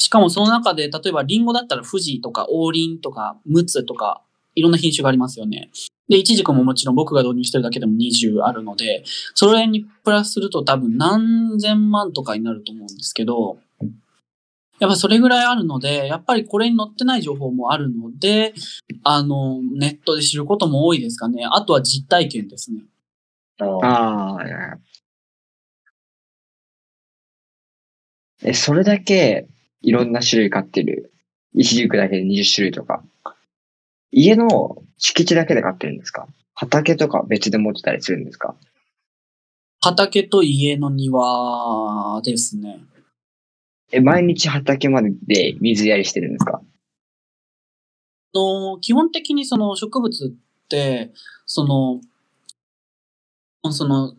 Speaker 3: しかもその中で、例えばリンゴだったら富士とか王林とか陸奥とか、いろんな品種がありますよね。で、イチジクももちろん僕が導入してるだけでも20あるので、それにプラスすると多分何千万とかになると思うんですけど、やっぱそれぐらいあるので、やっぱりこれに載ってない情報もあるので、あの、ネットで知ることも多いですかね。あとは実体験ですね。
Speaker 2: ああ、いやえ、それだけいろんな種類飼ってる。イチジクだけで20種類とか。家の敷地だけで飼ってるんですか？畑とか別で持ってたりするんですか？
Speaker 3: 畑と家の庭ですね。
Speaker 2: え、毎日畑までで水やりしてるんですか？
Speaker 3: あの、基本的にその植物って、その、その、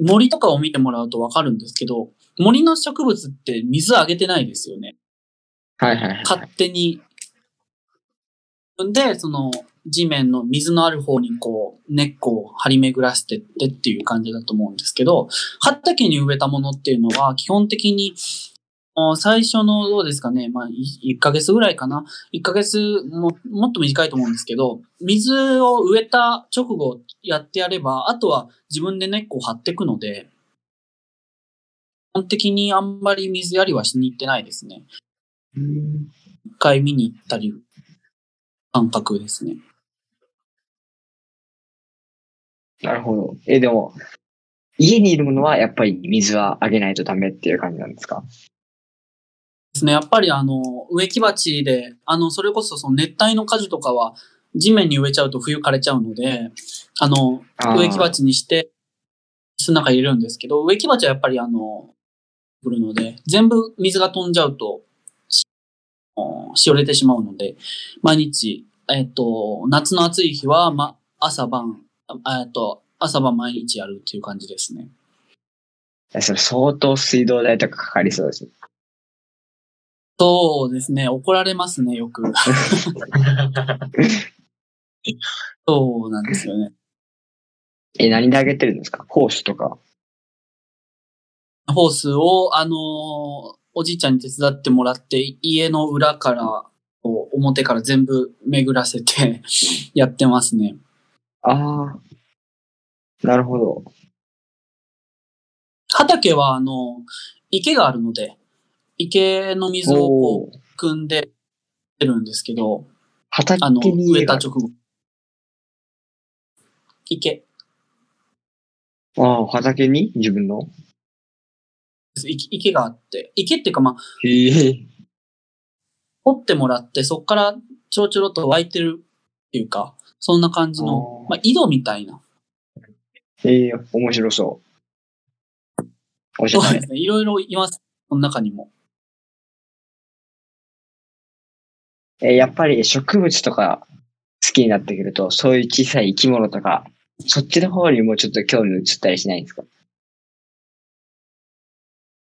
Speaker 3: 森とかを見てもらうとわかるんですけど、森の植物って水あげてないですよね。
Speaker 2: はいはいはい。
Speaker 3: 勝手に。で、その地面の水のある方にこう根っこを張り巡らせてってっていう感じだと思うんですけど、畑に植えたものっていうのは基本的にあ最初のどうですかね、まあ1ヶ月ぐらいかな。1ヶ月ももっと短いと思うんですけど、水を植えた直後やってやれば、あとは自分で根っこを張っていくので、基本的にあんまり水やりはしに行ってないですね。
Speaker 2: うん
Speaker 3: 一回見に行ったり、感覚ですね。
Speaker 2: なるほど。え、でも、家にいるものはやっぱり水はあげないとダメっていう感じなんですか？
Speaker 3: ですね。やっぱりあの、植木鉢で、あの、それこそその熱帯の果樹とかは、地面に植えちゃうと冬枯れちゃうので、あの、植木鉢にして、巣の中に入れるんですけど、植木鉢はやっぱりあの、来るので、全部水が飛んじゃうと、ししおれてしまうので、毎日、えっ、と、夏の暑い日は、ま、朝晩、あえっと、朝晩毎日やるっていう感じですね。
Speaker 2: それ相当水道代とかかかりそうです。
Speaker 3: そうですね。怒られますね、よく。そうなんですよね。
Speaker 2: え、何であげてるんですか？ホースとか。
Speaker 3: ホースを、あのーおじいちゃんに手伝ってもらって、家の裏から、表から全部巡らせてやってますね。
Speaker 2: ああ。なるほど。
Speaker 3: 畑は、あの、池があるので、池の水をこう、汲んでるんですけど、
Speaker 2: 畑
Speaker 3: あの、植えた直後。池。
Speaker 2: ああ、畑に？自分の？
Speaker 3: 池池があって、池っていうかまあ、
Speaker 2: へえ。
Speaker 3: 掘ってもらって、そこからちょろちょろと湧いてるっていうか、そんな感じのまあ、井戸みたいな。
Speaker 2: へえ、面白そう。おしゃれ
Speaker 3: そうです。ね。いろいろいます。この中にも。
Speaker 2: え、やっぱり植物とか好きになってくると、そういう小さい生き物とか、そっちの方にもちょっと興味移ったりしないんですか？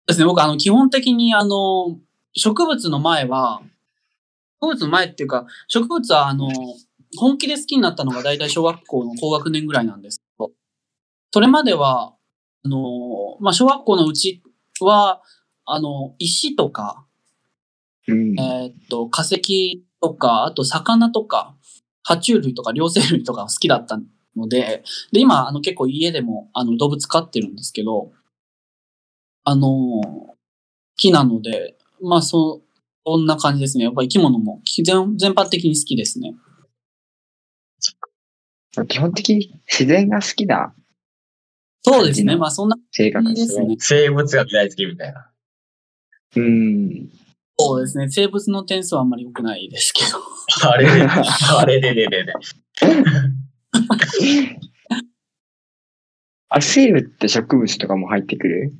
Speaker 3: ですね。僕、あの、基本的に、あの、植物の前は、植物の前っていうか、植物は、あの、本気で好きになったのが大体小学校の高学年ぐらいなんですけど、それまでは、あの、まあ、小学校のうちは、あの、石とか、
Speaker 2: うん。
Speaker 3: えーっと、化石とか、あと魚とか、爬虫類とか両生類とか好きだったので、で、今、あの、結構家でも、あの、動物飼ってるんですけど、あの、木なので、まあ、そう、こんな感じですね。やっぱり生き物も全全般的に好きですね。
Speaker 2: 基本的に自然が好きな
Speaker 3: そうですね。まあ、そんな
Speaker 2: 性格で
Speaker 3: すすね。
Speaker 1: 生物学大好きみたいな。
Speaker 2: うん。
Speaker 3: そうですね。生物の点数はあんまり良くないですけど。
Speaker 1: あれれ、あれれれれれ。
Speaker 2: あ、生物って植物とかも入ってくる？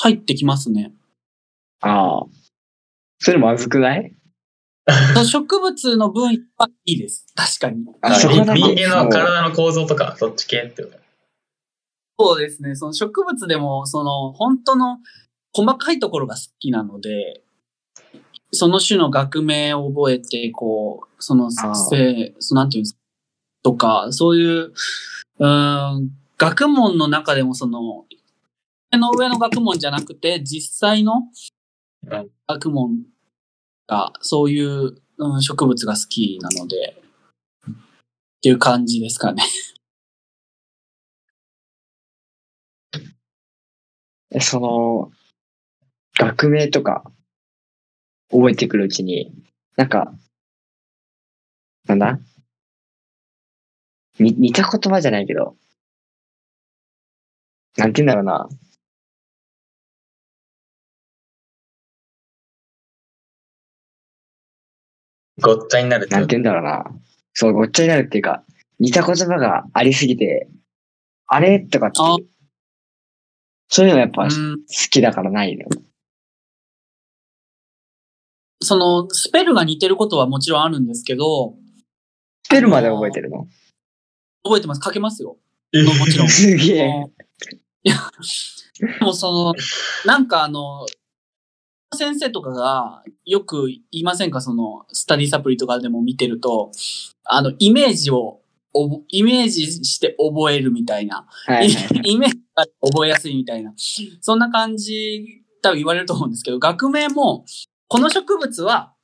Speaker 3: 入ってきますね。
Speaker 2: ああ。それまずくない？
Speaker 3: 植物の分野はいいです。確かに。
Speaker 2: あ、
Speaker 1: 人間の体の構造とか、そっち系ってこと？
Speaker 3: そうですね。その植物でも、その本当の細かいところが好きなので、その種の学名を覚えて、こう、その
Speaker 2: あー
Speaker 3: せそのなんていうんですか、とか、そういう、うーん、学問の中でもその、上の上の学問じゃなくて、実際の
Speaker 1: うん
Speaker 3: 学問が、そういう、うん、植物が好きなので、っていう感じですかね。
Speaker 2: えその、学名とか、覚えてくるうちに、なんか、なんだ？に似た言葉じゃないけど、なんて言うんだろうな。
Speaker 1: ごっちゃになるって
Speaker 2: なんて言うんだろうな。そう、ごっちゃになるっていうか、似た言葉がありすぎて、あれ？とかっていうそういうのやっぱ好
Speaker 3: うん
Speaker 2: きだからないの。
Speaker 3: その、スペルが似てることはもちろんあるんですけど、
Speaker 2: スペルまで覚えてるの？
Speaker 3: 覚えてます。書けますよ。
Speaker 1: え
Speaker 3: もちろん。
Speaker 2: すげえ。
Speaker 3: いや、でもその、なんかあの、先生とかがよく言いませんか？その、スタディサプリとかでも見てると、あの、イメージを、イメージして覚えるみたいな。
Speaker 2: はい。
Speaker 3: イメージが覚えやすいみたいな。そんな感じ、多分言われると思うんですけど、学名も、この植物は、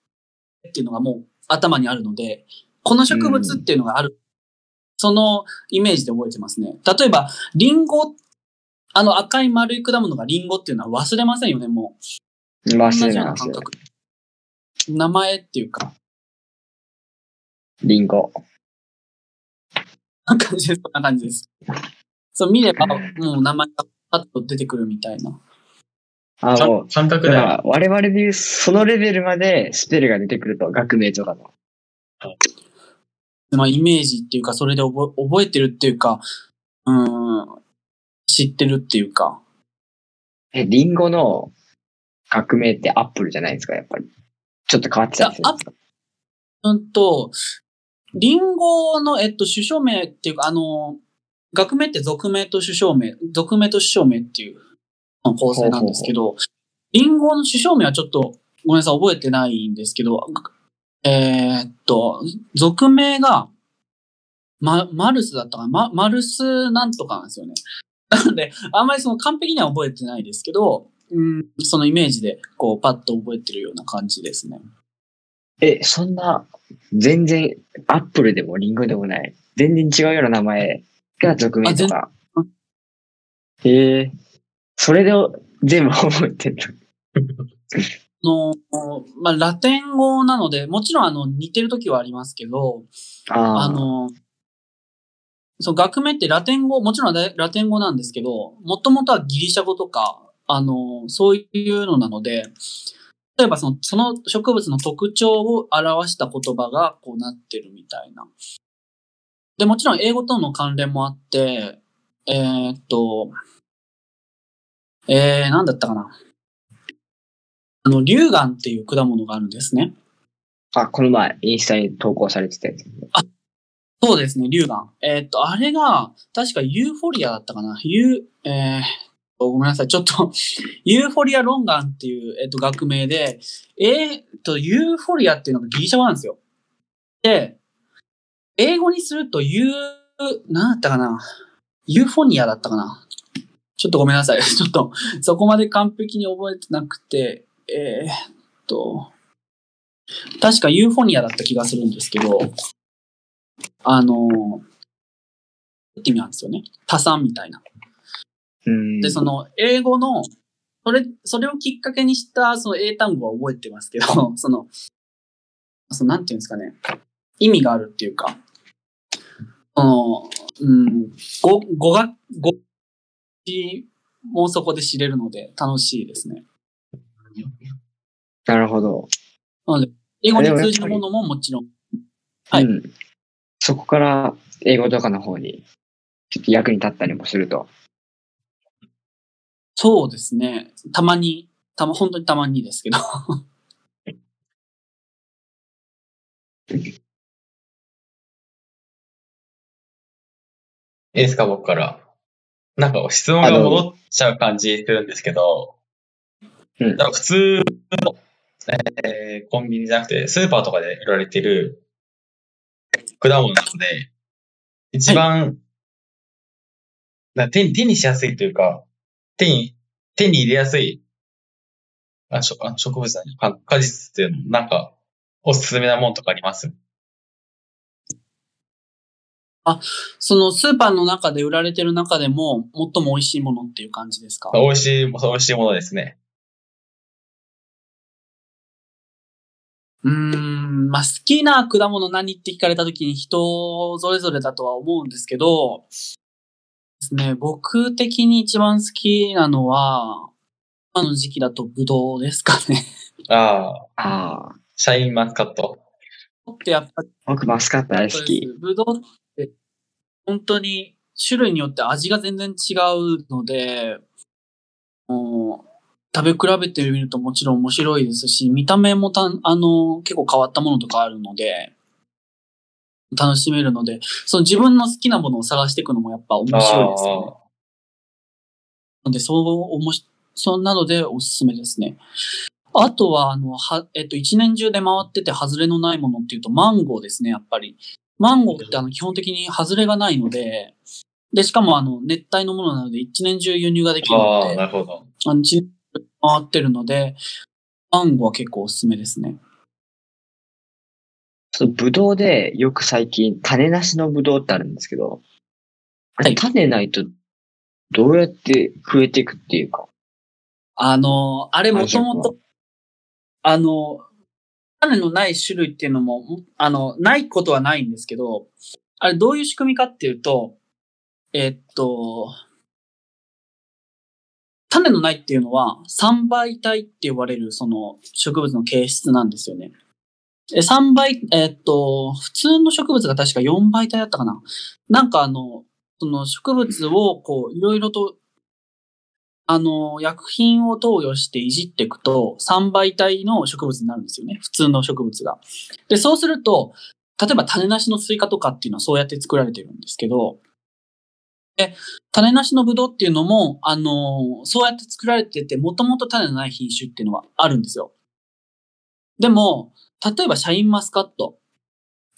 Speaker 3: っていうのがもう頭にあるので、この植物っていうのがある。そのイメージで覚えてますね。例えば、リンゴ、あの赤い丸い果物がリンゴっていうのは忘れませんよね、もう。
Speaker 2: 忘
Speaker 3: 同じよう
Speaker 2: れな。
Speaker 3: 名前っていうか、
Speaker 2: リンゴ。
Speaker 3: な感じです。そんな感じです。そう、見れば、もう名前がパッと出てくるみたいな。
Speaker 2: あ、もう、
Speaker 1: 感覚だ
Speaker 2: 我々で言う、そのレベルまでスペルが出てくると、学名とかの。
Speaker 3: まあ、イメージっていうか、それで覚え覚えてるっていうか、うーん、知ってるっていうか。
Speaker 2: え、リンゴの学名ってアップルじゃないですか、やっぱり。ちょっと変わってたりするんですか？
Speaker 3: うんと、リンゴの、えっと、首相名っていうか、あの、学名って属名と首相名、属名と首相名っていう構成なんですけど、リンゴの首相名はちょっと、ごめんなさい、覚えてないんですけど、えーっと、属名が、ま、マルスだったかな、ま、マルスなんとかなんですよね。なので、あんまりその完璧には覚えてないですけど、うん、そのイメージで、こう、パッと覚えてるような感じですね。
Speaker 2: え、そんな、全然、アップルでもリンゴでもない、全然違うような名前が属名とか。へえ、それで全部覚えてる。
Speaker 3: の、まあ、ラテン語なので、もちろんあの、似てる時はありますけど、
Speaker 2: あ
Speaker 3: あの、そう、学名ってラテン語、もちろんララテン語なんですけど、もともとはギリシャ語とか、あの、そういうのなので、例えばその、その植物の特徴を表した言葉がこうなってるみたいな。で、もちろん英語との関連もあって、えーっと、えー、なんだったかな。あの、竜眼っていう果物があるんですね。
Speaker 2: あ、この前、インスタに投稿されてたやつ。
Speaker 3: そうですね、竜眼。えーっと、あれが、確かユーフォリアだったかな。ユー、えー、ごめんなさい。ちょっと、ユーフォリアロンガンっていう、えっと、学名で、えっと、ユーフォリアっていうのがギリシャ語なんですよ。で、英語にすると、ユー、なんだったかな？ユーフォニアだったかな？ちょっとごめんなさい。ちょっと、そこまで完璧に覚えてなくて、えーっと、確かユーフォニアだった気がするんですけど、あの、って意味なんですよね。多産みたいな。
Speaker 2: うん。
Speaker 3: で、その、英語の、それ、それをきっかけにした、その英単語は覚えてますけど、その、その、なんていうんですかね。意味があるっていうか、その、うん、語、語学、語、もうそこで知れるので楽しいですね。
Speaker 2: なるほど。
Speaker 3: 英語に通じるものももちろん。はい
Speaker 2: うん。そこから英語とかの方に、ちょっと役に立ったりもすると。
Speaker 3: そうですね。たまに、たま、本当にたまにですけど。
Speaker 1: いいですか、僕から。なんか質問が戻っちゃう感じするんですけど、
Speaker 2: うん
Speaker 1: 普通の、えーコンビニじゃなくて、スーパーとかで売られてる果物なので、一番、な手に手にしやすいというか、手に、手に入れやすい、あ、しょあ植物だね。か果実っていうの、なんか、おすすめなものとかあります？
Speaker 3: そのスーパーの中で売られてる中でも、最も美味しいものっていう感じですか？
Speaker 1: 美味しい、美味しいものですね。
Speaker 3: うーん、まあ、好きな果物何って聞かれた時に人それぞれだとは思うんですけど、ですね、僕的に一番好きなのは、今の時期だとブドウですかね。
Speaker 1: ああ、
Speaker 2: ああ。
Speaker 1: シャインマスカット。
Speaker 3: ってやっぱり
Speaker 2: 僕マスカット大好き
Speaker 3: で。す。ぶどうって、本当に種類によって味が全然違うので、もう食べ比べてみるともちろん面白いですし、見た目もたあの結構変わったものとかあるので、楽しめるので、その自分の好きなものを探していくのもやっぱ面白いですよね。ので、そう、おもし、そんなのでおすすめですね。あとは、あの、は、えっと、一年中で回ってて外れのないものっていうと、マンゴーですね、やっぱり。マンゴーってあの、基本的に外れがないので、で、しかもあの、熱帯のものなので、一年中輸入ができる
Speaker 1: ああ、
Speaker 3: ので、
Speaker 1: なるほど。
Speaker 3: あの、一年中回ってるので、マンゴーは結構おすすめですね。
Speaker 2: そのブドウでよく最近種なしのブドウってあるんですけど、種ないとどうやって増えていくっていうか？
Speaker 3: あの、あれもともと、あの、種のない種類っていうのも、もあの、ないことはないんですけど、あれどういう仕組みかっていうと、えっと、種のないっていうのは、三倍体って呼ばれるその植物の形質なんですよね。え三倍、えっと、普通の植物が確か4倍体だったかな。なんかあの、その植物をこう、いろいろとあの、薬品を投与していじっていくと、3倍体の植物になるんですよね。普通の植物が。で、そうすると、例えば種なしのスイカとかっていうのはそうやって作られてるんですけど、で、種なしのブドウっていうのも、あの、そうやって作られてて、もともと種のない品種っていうのはあるんですよ。でも、例えばシャインマスカット、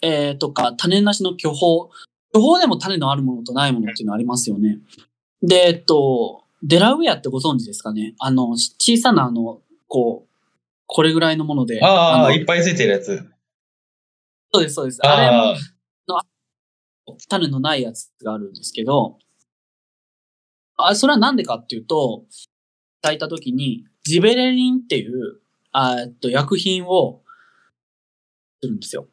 Speaker 3: えー、とか、種なしの巨峰。巨峰でも種のあるものとないものっていうのはありますよね。で、えっと、デラウェアってご存知ですかねあの、し小さなあの、こう、これぐらいのもので。
Speaker 1: ああ、
Speaker 3: の
Speaker 1: いっぱいついてるやつ。
Speaker 3: そうです、そうです。あれも
Speaker 1: あ
Speaker 3: 種のないやつがあるんですけど、あそれはなんでかっていうと、炊いた時に、ジベレリンっていう、あーえっと、薬品を、するんですよ。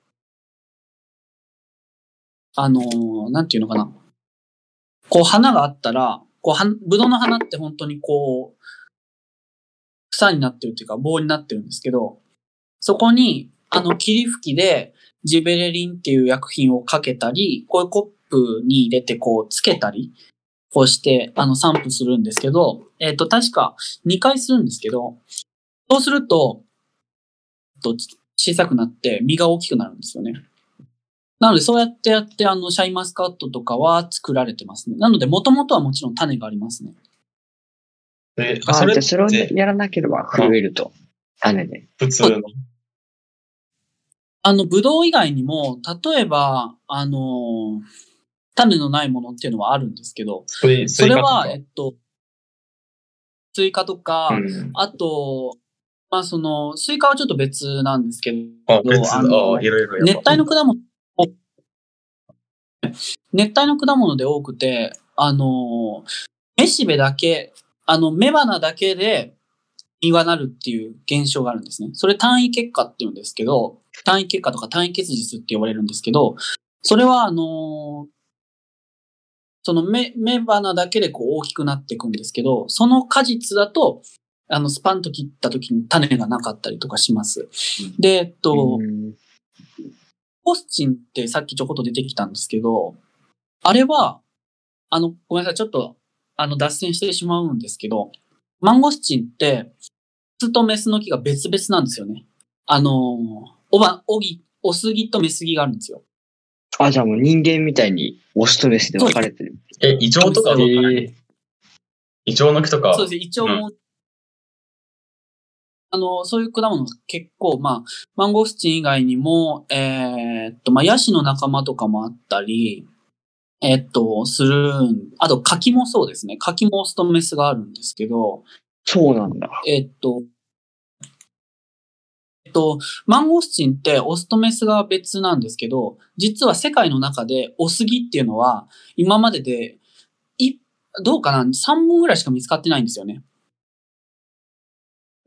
Speaker 3: あのーなんていうのかな。こう、花があったら、こう、は、ぶどうの花って本当にこう、草になってるっていうか棒になってるんですけど、そこに、あの、霧吹きで、ジベレリンっていう薬品をかけたり、こういうコップに入れてこうつけたり、こうして、あの、散布するんですけど、えっ、と、確か2回するんですけど、そうすると、と小さくなって実が大きくなるんですよね。なので、そうやってやって、あの、シャインマスカットとかは作られてますね。なので、もともとはもちろん種がありますね。
Speaker 1: で、
Speaker 2: あ、
Speaker 1: あそれっ
Speaker 2: じゃあそれを
Speaker 1: て
Speaker 2: やらなければ増えると。種で。
Speaker 1: 普通の。
Speaker 3: あの、ブドウ以外にも、例えば、あの、種のないものっていうのはあるんですけど、それは、えっと、スイカとか、
Speaker 2: うん
Speaker 3: あと、まあその、スイカはちょっと別なんですけど、
Speaker 1: あ、別、あ
Speaker 3: あの
Speaker 1: あ、いろいろ
Speaker 3: 熱
Speaker 1: ぱ。
Speaker 3: 帯の果物、熱帯の果物で多くて、あの、めしべだけ、あの、雌花だけで実がなるっていう現象があるんですね。それ単為結果って言うんですけど、単為結果とか単為結実って呼ばれるんですけど、それはあの、その雌雌花だけでこう大きくなっていくんですけど、その果実だと、あの、スパンと切った時に種がなかったりとかします。で、えっと、
Speaker 2: うん
Speaker 3: ポスチンってさっきちょこっと出てきたんですけど、あれは、あの、ごめんなさい、ちょっと、あの、脱線してしまうんですけど、マンゴスチンって、オスとメスの木が別々なんですよね。あの、おば、おぎ、オスギとメスギがあるんですよ。
Speaker 2: あ、じゃあもう人間みたいにオスとメスで分かれてる。
Speaker 1: え、イチョウとか
Speaker 2: え
Speaker 1: イチョウの木とか。
Speaker 3: そうですね、一応もう、あの、そういう果物が結構、まあ、マンゴスチン以外にも、えーっと、まあ、ヤシの仲間とかもあったり、えーっと、するん、あと、柿もそうですね。柿もオスとメスがあるんですけど、
Speaker 2: そうなんだ。
Speaker 3: えーっと、えっと、マンゴスチンってオスとメスが別なんですけど、実は世界の中でオスギっていうのは、今までで、い、どうかな ?3 本ぐらいしか見つかってないんですよね。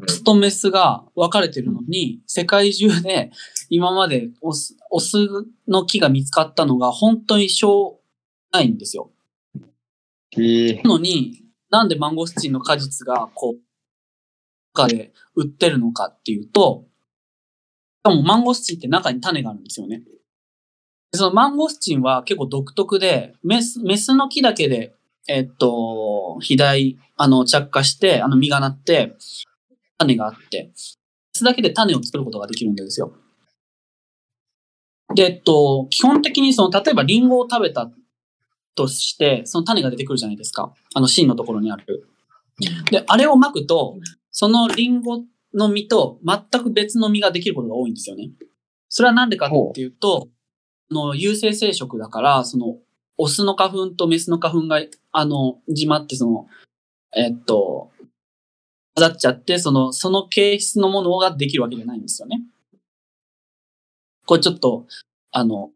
Speaker 3: オスとメスが分かれてるのに、世界中で今までオス、オスの木が見つかったのが本当に少ないんですよ。
Speaker 2: へえ
Speaker 3: なのに、なんでマンゴスチンの果実がこう、中で売ってるのかっていうと、しかもマンゴスチンって中に種があるんですよね。でそのマンゴスチンは結構独特で、メス、メスの木だけで、えっと、肥大、あの、着火して、あの、実がなって、種があって、それだけで種を作ることができるんですよ。で、えっと、基本的にその、例えばリンゴを食べたとして、その種が出てくるじゃないですか。あの芯のところにある。で、あれを巻くと、そのリンゴの実と全く別の実ができることが多いんですよね。それはなんでかっていうと、あの、有性生殖だから、その、オスの花粉とメスの花粉が、あの、じまって、その、えっと、ざっちゃって、その、その形質のものができるわけじゃないんですよね。これちょっと、あの、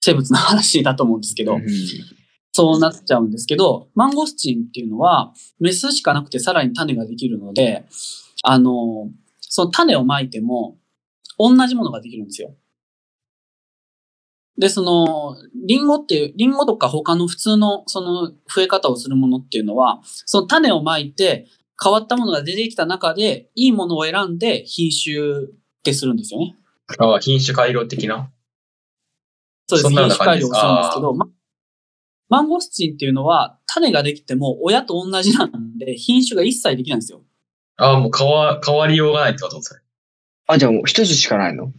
Speaker 3: 生物の話だと思うんですけど、
Speaker 2: うん
Speaker 3: そうなっちゃうんですけど、マンゴスチンっていうのは、メスしかなくてさらに種ができるので、あの、その種をまいても、同じものができるんですよ。で、その、リンゴっていう、リンゴとか他の普通のその増え方をするものっていうのは、その種をまいて変わったものが出てきた中で、いいものを選んで品種ってするんですよね。
Speaker 1: ああ、品種改良的な？
Speaker 3: そうです。品種改良をするんですけ
Speaker 1: 感
Speaker 3: ど、まマンゴスチンっていうのは、種ができても親と同じなんで、品種が一切できないんですよ。
Speaker 1: ああ、もう変わ、変わりようがないってことそれ。
Speaker 2: あ、じゃあもう一つしかないの？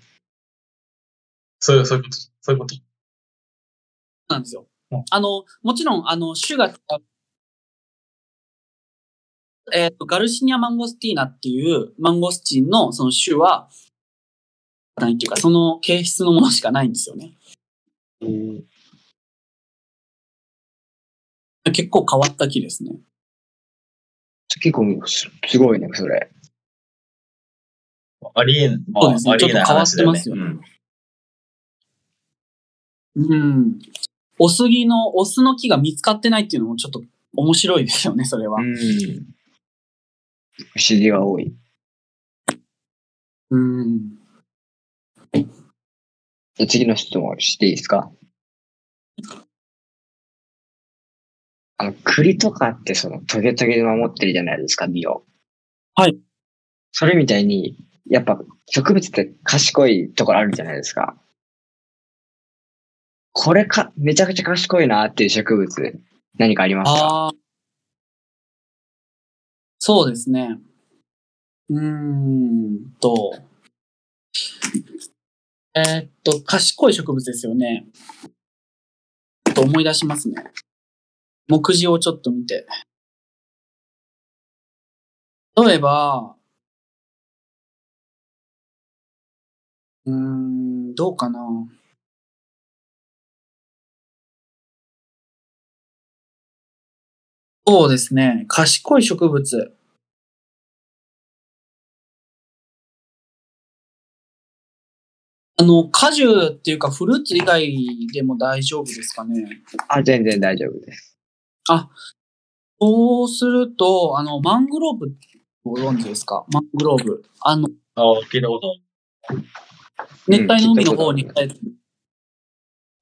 Speaker 1: そういう、そういうこと。そういうこと。
Speaker 3: なんですよ
Speaker 1: うん。
Speaker 3: あの、もちろん、あの、種が違う、えっ、と、ガルシニアマンゴスティーナっていうマンゴスチンのその種は、ないっていうか、その形質のものしかないんですよね。
Speaker 2: うん
Speaker 3: 結構変わった木ですね。
Speaker 2: 結構すすごいね、それ。
Speaker 1: ありえん、まあ、
Speaker 3: そうですね
Speaker 1: ありえない話だよね。
Speaker 3: ちょっと変わってうん。お杉の、オスの木が見つかってないっていうのもちょっと面白いですよね、それは。
Speaker 2: うん。不思議が多い。
Speaker 3: うん。
Speaker 2: じゃあ次の質問していいですか？あの、栗とかってそのトゲトゲで守ってるじゃないですか、実を。
Speaker 3: はい。
Speaker 2: それみたいに、やっぱ植物って賢いところあるじゃないですか。これか、めちゃくちゃ賢いなっていう植物、何かありますか？
Speaker 3: ああ。そうですね。うーんと。えーっと、賢い植物ですよね。ちょっと思い出しますね。目次をちょっと見て。例えば、うーん、どうかな。そうですね。賢い植物。あの、果樹っていうかフルーツ以外でも大丈夫ですかね？
Speaker 2: あ、全然大丈夫です。
Speaker 3: そうすると、あの、マングローブご存知ですか？マングローブ。あの、
Speaker 1: ああ、聞いたこと
Speaker 3: 熱帯の海の方に生えてる。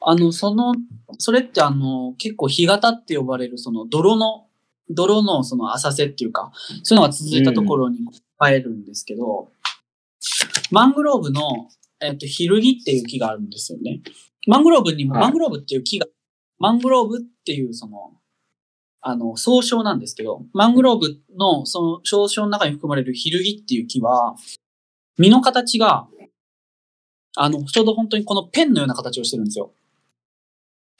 Speaker 3: あの、その、それってあの、結構干潟って呼ばれる、その泥の、泥のその浅瀬っていうか、そういうのが続いたところに生えるんですけど、マングローブの、えっと、ヒルギっていう木があるんですよね。マングローブにも、
Speaker 2: はい
Speaker 3: マングローブっていう木が、マングローブっていうその、あの、総称なんですけど、マングローブのその総称の中に含まれるヒルギっていう木は、実の形が、あの、ちょうど本当にこのペンのような形をしてるんですよ。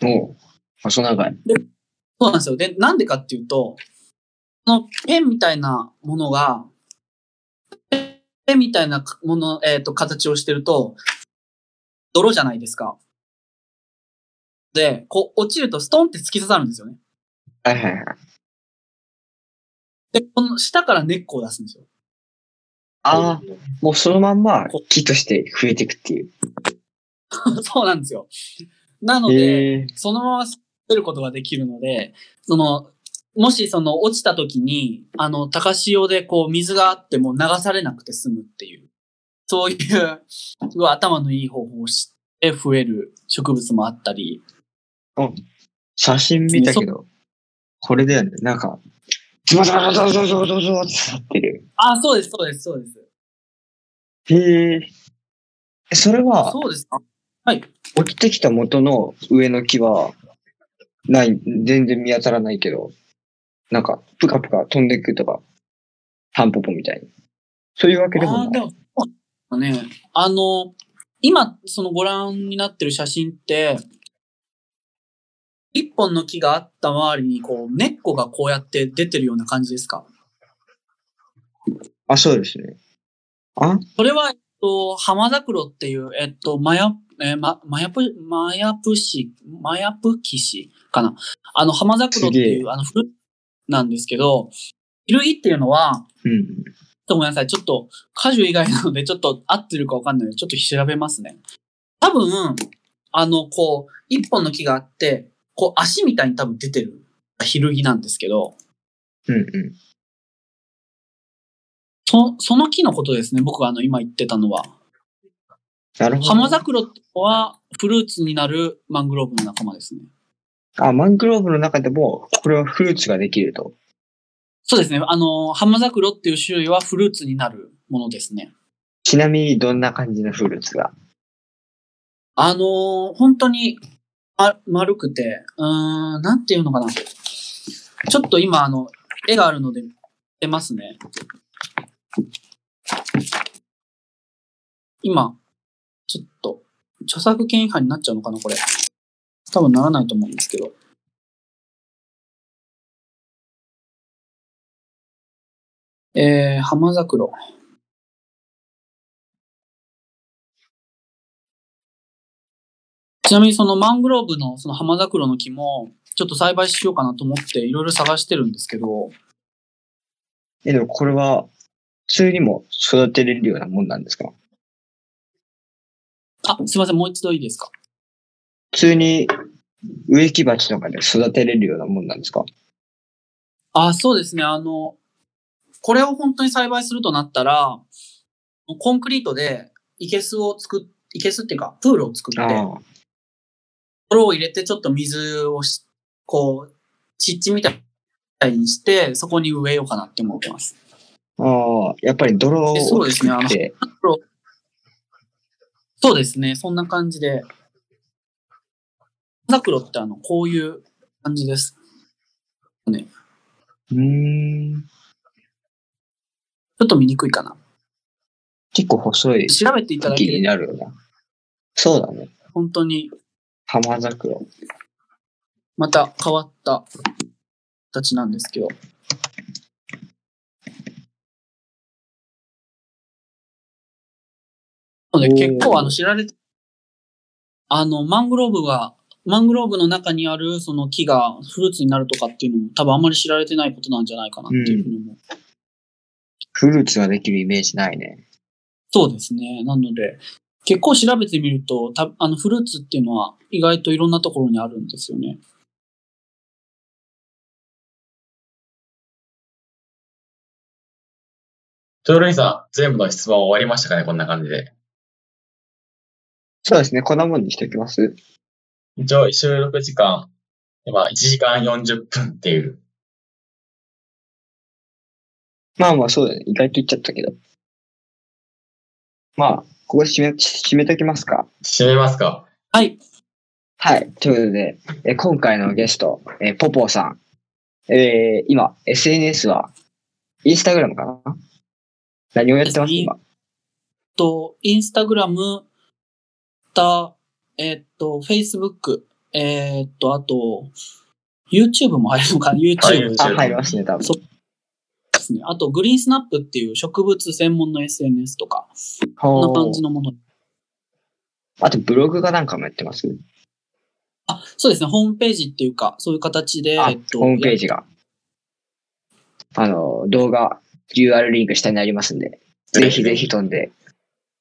Speaker 2: おう。細長い。
Speaker 3: そうなんですよ。で、なんでかっていうと、このペンみたいなものが、ペンみたいなもの、えっ、と、形をしてると、泥じゃないですか。で、こう、落ちるとストンって突き刺さるんですよね。
Speaker 2: はいはいはい。
Speaker 3: で、この下から根っこを出すんですよ。
Speaker 2: ああ、もうそのまんま木として増えていくっていう。
Speaker 3: そうなんですよ。なので。そのまま捨てることができるので、その、もしその落ちた時に、あの、高潮でこう水があっても流されなくて済むっていう、そういう、すごい頭のいい方法を知って増える植物もあったり、
Speaker 2: 写真見たけど、これだよね。なんか、ズバズバズバズバズバズバってる。
Speaker 3: あ、そうです、そうです、そうです。
Speaker 2: へえ。えそれは、
Speaker 3: そうですか？
Speaker 2: 落ちてきた元の上の木は、ない、全然見当たらないけど、なんか、ぷかぷか飛んでくとか、タンポポみたいに。そういうわけで
Speaker 3: あ
Speaker 2: もない。
Speaker 3: あね。あの、今、そのご覧になってる写真って、一本の木があった周りに、こう、根っこがこうやって出てるような感じですか？
Speaker 2: あ、そうですね。あ？
Speaker 3: それは、えっと、浜桜っていう、えっと、マヤ、えーま、マヤプ、マヤプシ、マヤプキシかな。あの、浜桜っていう、あの、古なんですけど、イルギっていうのは、
Speaker 2: うん。
Speaker 3: ごめんなさい。ちょっと、果樹以外なので、ちょっと合ってるかわかんないので、ちょっと調べますね。多分、あの、こう、一本の木があって、こう、足みたいに多分出てる、ヒルギなんですけど、
Speaker 2: うんうん。
Speaker 3: そ、その木のことですね。僕があの、今言ってたのは。
Speaker 2: なるほど。
Speaker 3: 浜桜ってのは、フルーツになるマングローブの仲間ですね。
Speaker 2: あ、マングローブの中でも、これはフルーツができると。
Speaker 3: そうですね。あの、浜桜っていう種類はフルーツになるものですね。
Speaker 2: ちなみにどんな感じのフルーツが？
Speaker 3: あの、本当に、ま、丸くて、うーん、なんていうのかな。ちょっと今、あの、絵があるので、出ますね。今、ちょっと、著作権違反になっちゃうのかな、これ。多分ならないと思うんですけど。えー、浜桜。ちなみにそのマングローブのその浜桜の木も、ちょっと栽培しようかなと思っていろいろ探してるんですけど、
Speaker 2: え、でもこれは、普通にも育てれるようなもんなんですか？
Speaker 3: あ、すいません、もう一度いいですか？
Speaker 2: 普通に植木鉢とかで育てれるようなもんなんですか？
Speaker 3: あ、そうですね、あの、これを本当に栽培するとなったら、コンクリートで生けすを作っ、生けすっていうか、プールを作って、
Speaker 2: ああ。
Speaker 3: 泥を入れてちょっと水をし、こう、湿地みたいにして、そこに植えようかなって思ってます。
Speaker 2: ああ、やっぱり泥を
Speaker 3: えそうですね。
Speaker 2: 作って、
Speaker 3: そうですね、そんな感じで。桜ってあの、こういう感じです。
Speaker 2: うーん、
Speaker 3: ちょっと見にくいかな。
Speaker 2: 結構細い
Speaker 3: 調べていただけ
Speaker 2: 木になるような。そうだね。
Speaker 3: 本当に
Speaker 2: 浜桜。
Speaker 3: また変わった形なんですけど。ので結構あの知られて、あの、マングローブが、マングローブの中にあるその木がフルーツになるとかっていうのも多分あんまり知られてないことなんじゃないかなっていうふうに思う。
Speaker 2: フルーツができるイメージないね。
Speaker 3: そうですね。なので、結構調べてみると、たあのフルーツっていうのは意外といろんなところにあるんですよね。
Speaker 1: トヨルイさん、全部の質問終わりましたかね？こんな感じで。
Speaker 2: そうですね。こんなもんにしておきます？
Speaker 1: 一応、収録時間、今、1時間40分っていう。
Speaker 2: まあまあそうだね。意外と言っちゃったけど。まあ、ここで締め、締めときますか。
Speaker 1: 締めますか
Speaker 3: はい。
Speaker 2: はい。ということで、え今回のゲスト、えーポポーさん。えー今、SNS は、インスタグラムかな？何をやってます？
Speaker 3: ですね
Speaker 2: 今。
Speaker 3: と、インスタグラム、た、えっと、フェイスブック、えっと、あと、YouTube も入るのかな ?YouTube
Speaker 2: あ、
Speaker 1: はい
Speaker 2: 入りますね、多分。
Speaker 3: そうですね。あと、グリーンスナップっていう植物専門の SNS とか、こんな感じのもの。
Speaker 2: あと、ブログがなんかもやってます？
Speaker 3: あ、そうですね。ホームページっていうか、そういう形で、
Speaker 2: あ
Speaker 3: えっと、
Speaker 2: ホームページが。あの、動画、UR リンク下にありますんで、ぜひぜひ飛んで。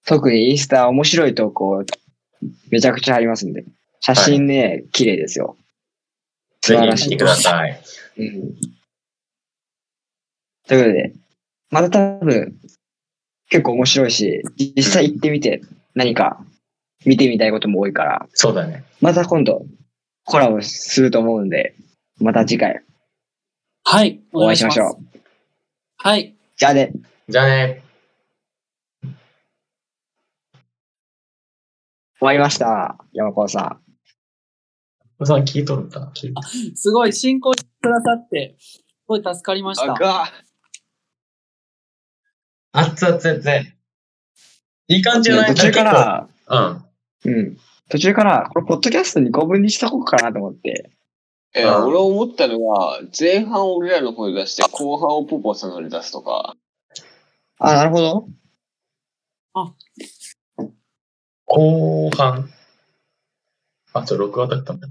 Speaker 2: 特にインスタ面白い投稿、めちゃくちゃありますんで。写真ね、綺麗ですよ。素
Speaker 1: ぜ
Speaker 2: 晴らしい
Speaker 1: ひ見てください。
Speaker 2: うん。ということで、また多分、結構面白いし、実際行ってみて何か見てみたいことも多いから、
Speaker 1: そうだね。
Speaker 2: また今度コラボすると思うんで、また次回
Speaker 3: はい。
Speaker 2: お会いしましょう。
Speaker 3: う。はい。
Speaker 2: じゃあね。
Speaker 1: じゃあね。
Speaker 2: 終わりました。山子さん。
Speaker 1: さん聞いとるんか？な聞いと
Speaker 3: すごい、進行してくださって、すごい助かりました。
Speaker 4: あが、
Speaker 1: 熱々熱々。いい感じじゃない？
Speaker 2: 途中から、
Speaker 1: う？ん。
Speaker 2: うん。途中から、これ、ポッドキャストに5分にしとこうかなと思って。
Speaker 4: え
Speaker 1: ああ
Speaker 4: 俺思ったのが、前半俺らの方で出して、後半をポポさんので出すとか。
Speaker 2: あ、なるほど。
Speaker 1: 後半。あ、ちょ、録画だったんだ。